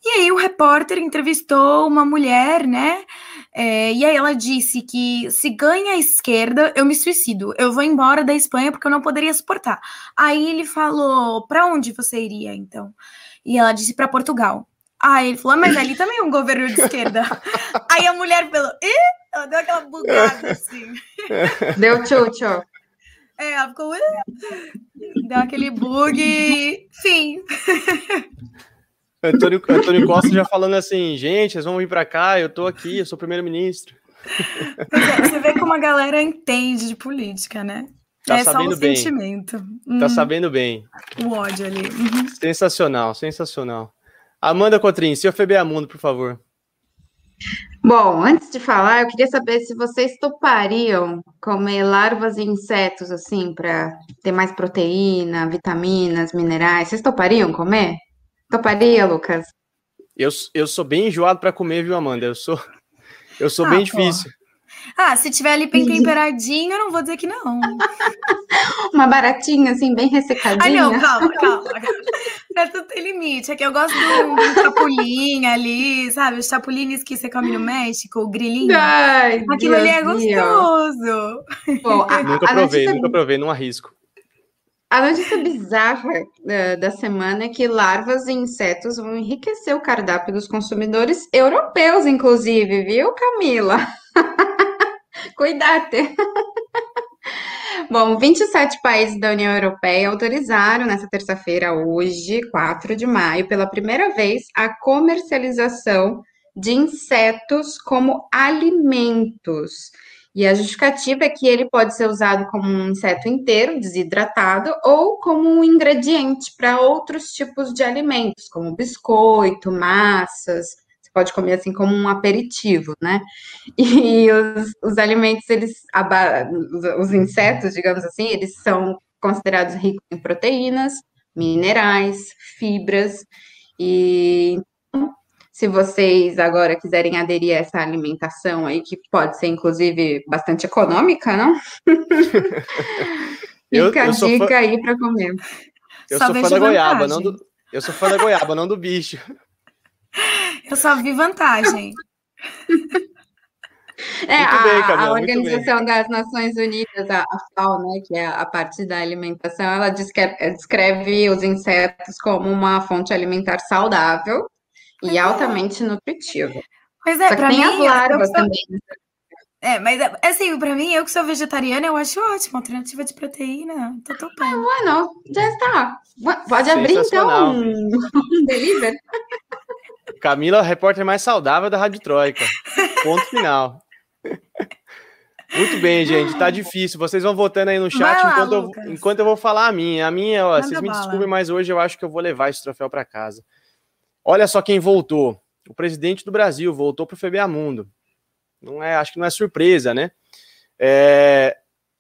E aí o repórter entrevistou uma mulher, né? É, e aí ela disse que se ganha a esquerda, eu me suicido. Eu vou embora da Espanha porque eu não poderia suportar. Aí ele falou: para onde você iria então? E ela disse para Portugal. Aí ele falou, mas ali também é um governo de esquerda. Aí a mulher falou, ih, ela deu aquela bugada assim. Deu tchau, tchau. É, ela ficou. Deu aquele bug. Fim. Antônio, Antônio Costa já falando assim, gente, vocês vão vir para cá, eu tô aqui, eu sou primeiro-ministro. É, você vê como a galera entende de política, né? Tá é sabendo só o bem. sentimento. Tá hum, sabendo bem. O ódio ali. Uhum. Sensacional, sensacional. Amanda Cotrim, seu Mundo, por favor. Bom, antes de falar, eu queria saber se vocês topariam comer larvas e insetos, assim, para ter mais proteína, vitaminas, minerais. Vocês topariam comer? Toparia, Lucas? Eu, eu sou bem enjoado para comer, viu, Amanda? Eu sou, eu sou ah, bem pô. difícil. Ah, se tiver ali bem temperadinho, eu não vou dizer que não. Uma baratinha, assim, bem ressecadinha. Ah, não, calma, calma. Pra tudo tem limite. É que eu gosto de um, chapulim ali, sabe? Os chapulines que você come no México, o grilinho. Ai, Aquilo Deus ali é gostoso. Bom, a, nunca provei, nunca provei, não arrisco. A notícia bizarra uh, da semana é que larvas e insetos vão enriquecer o cardápio dos consumidores europeus, inclusive, viu, Camila? Cuidado! Bom, 27 países da União Europeia autorizaram nessa terça-feira, hoje, 4 de maio, pela primeira vez, a comercialização de insetos como alimentos. E a justificativa é que ele pode ser usado como um inseto inteiro, desidratado, ou como um ingrediente para outros tipos de alimentos, como biscoito, massas, pode comer assim como um aperitivo, né? E os, os alimentos, eles, os insetos, digamos assim, eles são considerados ricos em proteínas, minerais, fibras, e se vocês agora quiserem aderir a essa alimentação aí, que pode ser inclusive bastante econômica, não? Fica a dica fã... aí para comer. Eu Só sou fã da goiaba, não do... Eu sou fã da goiaba, não do bicho. Eu só vi vantagem. É, a, bem, Camila, a, Organização das Nações Unidas, a, a FAO, né, que é a parte da alimentação, ela descreve, descreve os insetos como uma fonte alimentar saudável e é. altamente nutritiva. Pois é, tem mim, as larvas sou... também. É, mas assim, pra mim, eu que sou vegetariana, eu acho ótimo, alternativa de proteína, tô topando. Ah, não, já está. Pode abrir então um delivery. Camila, a repórter mais saudável da Rádio Troika. Ponto final. Muito bem, gente. Tá difícil. Vocês vão votando aí no chat lá, enquanto, eu, enquanto eu vou falar a minha. A minha, ó, vocês me bala. desculpem, mas hoje eu acho que eu vou levar esse troféu para casa. Olha só quem voltou. O presidente do Brasil voltou para o FBA Mundo. Não é, acho que não é surpresa, né? É,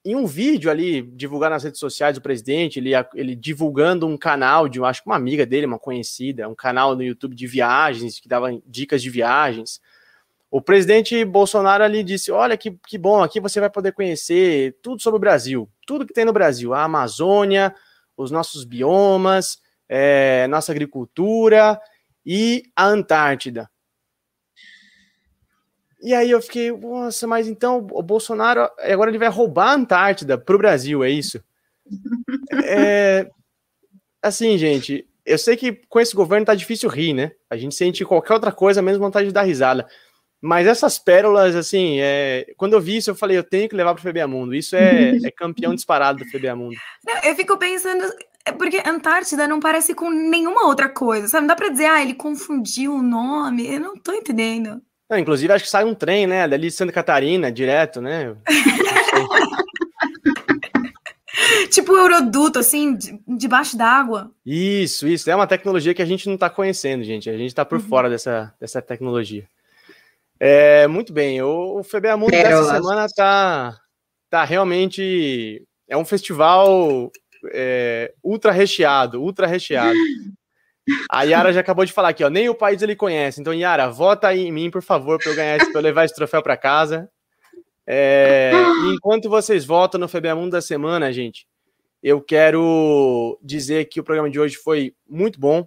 em um vídeo ali divulgado nas redes sociais do presidente, ele, ele divulgando um canal de, acho que uma amiga dele, uma conhecida, um canal no YouTube de viagens, que dava dicas de viagens. O presidente Bolsonaro ali disse: Olha que, que bom, aqui você vai poder conhecer tudo sobre o Brasil, tudo que tem no Brasil, a Amazônia, os nossos biomas, é, nossa agricultura e a Antártida. E aí eu fiquei, nossa, mas então o Bolsonaro agora ele vai roubar a Antártida para o Brasil, é isso? é, assim, gente, eu sei que com esse governo tá difícil rir, né? A gente sente qualquer outra coisa, mesmo vontade de dar risada. Mas essas pérolas, assim, é... quando eu vi isso, eu falei, eu tenho que levar para o FBA Mundo. Isso é, é campeão disparado do FBA Mundo. Não, eu fico pensando, é porque Antártida não parece com nenhuma outra coisa, sabe? Não dá para dizer, ah, ele confundiu o nome. Eu não tô entendendo. Não, inclusive, acho que sai um trem, né? Dali de Santa Catarina, direto, né? tipo o Euroduto, assim, debaixo d'água. Isso, isso. É uma tecnologia que a gente não está conhecendo, gente. A gente está por uhum. fora dessa, dessa tecnologia. É, muito bem. O, o FBA Mundo dessa semana tá, tá realmente. É um festival é, ultra recheado, ultra recheado. A Yara já acabou de falar aqui, ó. Nem o país ele conhece. Então, Yara, vota aí em mim, por favor, para eu ganhar esse, pra eu levar esse troféu para casa. É, enquanto vocês votam no FBA Mundo da semana, gente, eu quero dizer que o programa de hoje foi muito bom.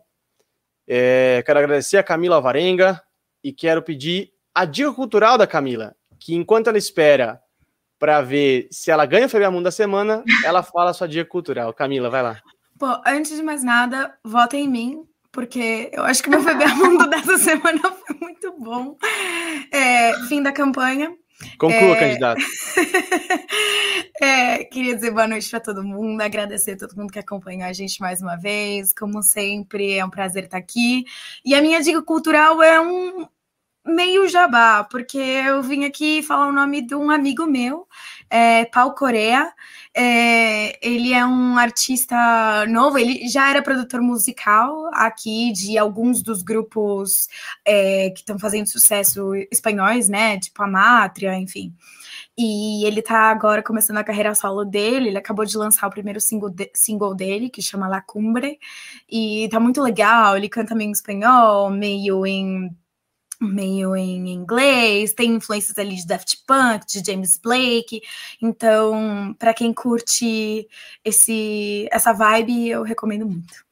É, quero agradecer a Camila Alvarenga e quero pedir a dica cultural da Camila, que enquanto ela espera para ver se ela ganha o Febre Mundo da semana, ela fala a sua dica cultural. Camila, vai lá. Pô, antes de mais nada, votem em mim, porque eu acho que meu Febre Mundo dessa semana foi muito bom. É, fim da campanha. Conclua, é... candidato. é, queria dizer boa noite para todo mundo, agradecer a todo mundo que acompanhou a gente mais uma vez. Como sempre, é um prazer estar aqui. E a minha dica cultural é um meio jabá, porque eu vim aqui falar o nome de um amigo meu, é, Paul Corea. É, ele é um artista novo, ele já era produtor musical aqui de alguns dos grupos é, que estão fazendo sucesso espanhóis, né? Tipo a Mátria, enfim. E ele tá agora começando a carreira solo dele. Ele acabou de lançar o primeiro single, de, single dele, que chama La Cumbre. E tá muito legal. Ele canta meio em espanhol, meio em meio em inglês, tem influências ali de Daft Punk, de James Blake. Então, para quem curte esse essa vibe, eu recomendo muito.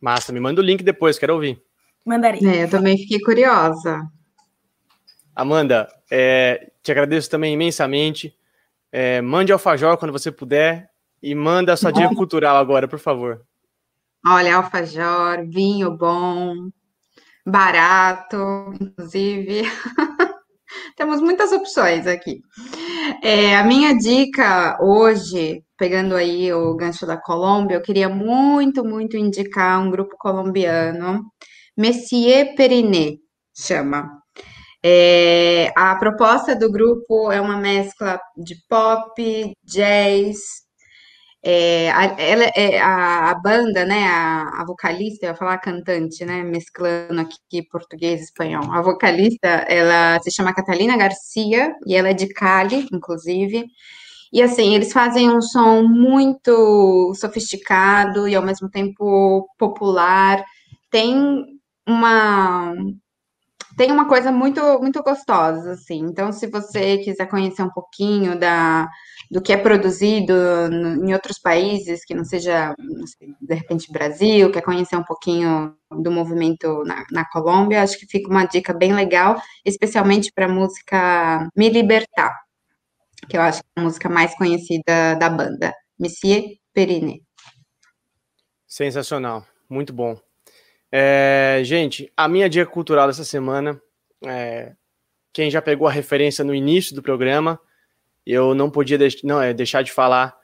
Massa, me manda o link depois, quero ouvir. Mandarei. É, eu também fiquei curiosa. Amanda, é, te agradeço também imensamente. É, mande alfajor quando você puder e manda a sua dica cultural agora, por favor. Olha, alfajor, vinho bom, barato, inclusive. Temos muitas opções aqui. É, a minha dica hoje, pegando aí o gancho da Colômbia, eu queria muito, muito indicar um grupo colombiano, Messier Periné, chama. É, a proposta do grupo é uma mescla de pop, jazz, é, a, ela, é, a, a, banda, né, a, a, vocalista, eu ia falar cantante, né, mesclando aqui português e espanhol. A vocalista, ela se chama Catalina Garcia e ela é de Cali, inclusive. E assim, eles fazem um som muito sofisticado e ao mesmo tempo popular. Tem uma tem uma coisa muito muito gostosa assim. Então, se você quiser conhecer um pouquinho da do que é produzido em outros países, que não seja, de repente, Brasil, quer conhecer um pouquinho do movimento na, na Colômbia, acho que fica uma dica bem legal, especialmente para a música Me Libertar, que eu acho que é a música mais conhecida da banda, Monsieur Perine. Sensacional, muito bom. É, gente, a minha dica cultural dessa semana, é, quem já pegou a referência no início do programa, eu não podia deix não, é, deixar de falar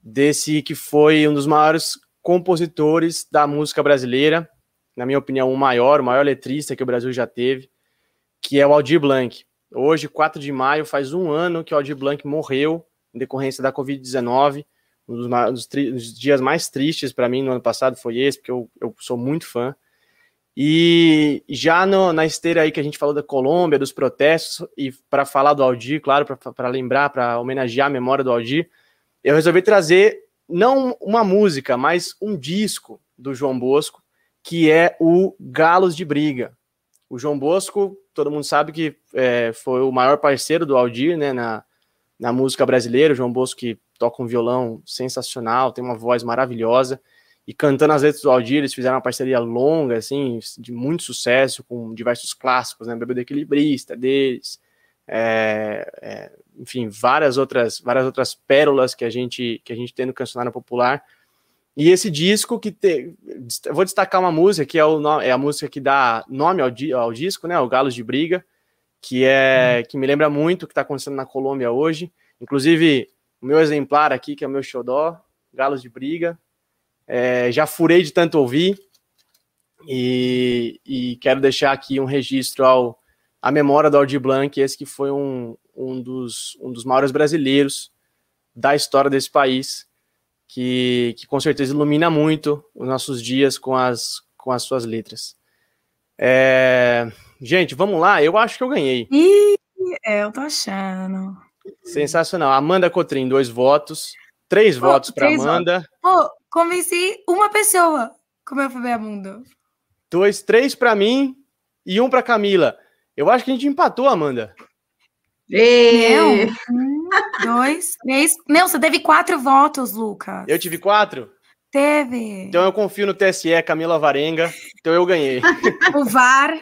desse que foi um dos maiores compositores da música brasileira, na minha opinião, o maior, o maior letrista que o Brasil já teve, que é o Aldir Blanc. Hoje, 4 de maio, faz um ano que o Aldir Blanc morreu em decorrência da Covid-19. Um dos, dos, dias mais tristes para mim no ano passado foi esse, porque eu, eu sou muito fã. E já no, na esteira aí que a gente falou da Colômbia, dos protestos, e para falar do Aldir, claro, para lembrar, para homenagear a memória do Aldir, eu resolvi trazer não uma música, mas um disco do João Bosco, que é o Galos de Briga. O João Bosco, todo mundo sabe que é, foi o maior parceiro do Aldir né, na, na música brasileira. O João Bosco que toca um violão sensacional, tem uma voz maravilhosa e cantando as letras do Aldir, eles fizeram uma parceria longa, assim, de muito sucesso, com diversos clássicos, né, Bebê do Equilibrista deles, é, é, enfim, várias outras, várias outras pérolas que a gente, que a gente tem no cancionário popular, e esse disco que vou destacar uma música que é, o, é a música que dá nome ao, ao disco, né, o Galos de Briga, que é, hum. que me lembra muito o que está acontecendo na Colômbia hoje, inclusive, o meu exemplar aqui, que é o meu xodó, Galos de Briga, é, já furei de tanto ouvir e, e, quero deixar aqui um registro ao a memória do Aldir Blanc, esse que foi um, um, dos, um dos maiores brasileiros da história desse país, que, que com certeza ilumina muito os nossos dias com as, com as suas letras. É, gente, vamos lá, eu acho que eu ganhei. Ih, é, eu tô achando. Sensacional. Amanda Cotrim, dois votos. Três Pô, votos para Amanda. Pô, convenci uma pessoa com meu FBA Mundo. Dois, três para mim e um para Camila. Eu acho que a gente empatou, Amanda. Não. dois, três. Não, você teve quatro votos, Lucas. Eu tive quatro? Teve. Então eu confio no TSE, Camila Varenga. Então eu ganhei. o VAR.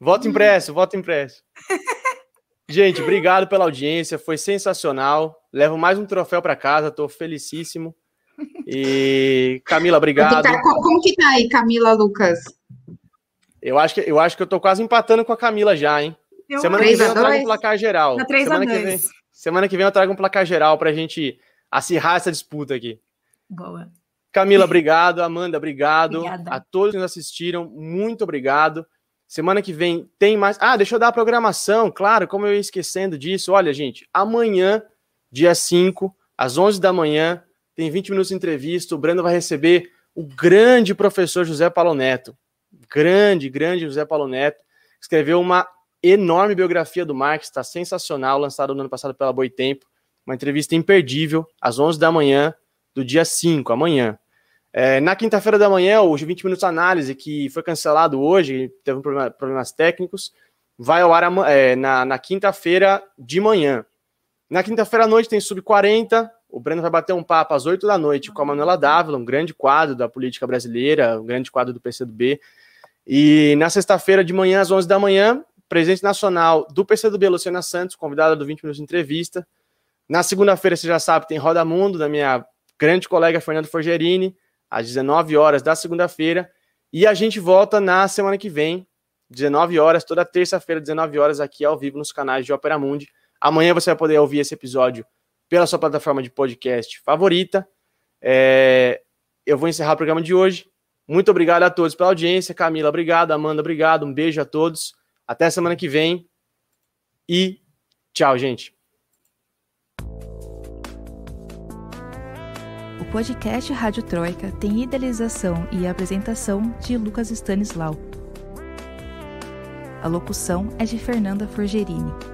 Voto impresso, voto impresso. Gente, obrigado pela audiência, foi sensacional. Levo mais um troféu para casa, tô felicíssimo. E Camila, obrigado. Tá, como que tá aí, Camila Lucas? Eu acho que eu acho que eu tô quase empatando com a Camila já, hein? Eu semana que vem eu trago um placar geral. Semana que, vem, semana que vem eu trago um placar geral pra gente acirrar essa disputa aqui. Boa. Camila, obrigado. Amanda, obrigado. Obrigada. A todos que nos assistiram, muito obrigado. Semana que vem tem mais. Ah, deixa eu dar a programação, claro, como eu ia esquecendo disso. Olha, gente, amanhã, dia 5, às 11 da manhã, tem 20 minutos de entrevista. O Brando vai receber o grande professor José Paulo Neto. Grande, grande José Paulo Neto. Escreveu uma enorme biografia do Marx, está sensacional, lançado no ano passado pela Boitempo. Uma entrevista imperdível, às 11 da manhã do dia 5, amanhã. É, na quinta-feira da manhã, o 20 Minutos Análise, que foi cancelado hoje, teve problema, problemas técnicos, vai ao ar é, na, na quinta-feira de manhã. Na quinta-feira à noite tem Sub-40, o Breno vai bater um papo às 8 da noite com a Manuela Dávila, um grande quadro da política brasileira, um grande quadro do PCdoB. E na sexta-feira de manhã, às 11 da manhã, presidente nacional do PCdoB, Luciana Santos, convidada do 20 Minutos de Entrevista. Na segunda-feira, você já sabe, tem Roda Mundo, da minha grande colega Fernando Forgerini, às 19 horas da segunda-feira. E a gente volta na semana que vem, 19 horas, toda terça-feira, 19 horas, aqui ao vivo nos canais de Opera Mundi. Amanhã você vai poder ouvir esse episódio pela sua plataforma de podcast favorita. É, eu vou encerrar o programa de hoje. Muito obrigado a todos pela audiência. Camila, obrigado. Amanda, obrigado. Um beijo a todos. Até semana que vem. E tchau, gente. O podcast Rádio Troika tem idealização e apresentação de Lucas Stanislau. A locução é de Fernanda Forgerini.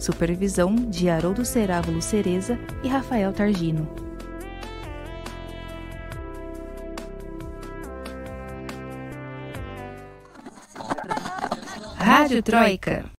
Supervisão de Haroldo Cerávulo Cereza e Rafael Targino. Rádio Troika.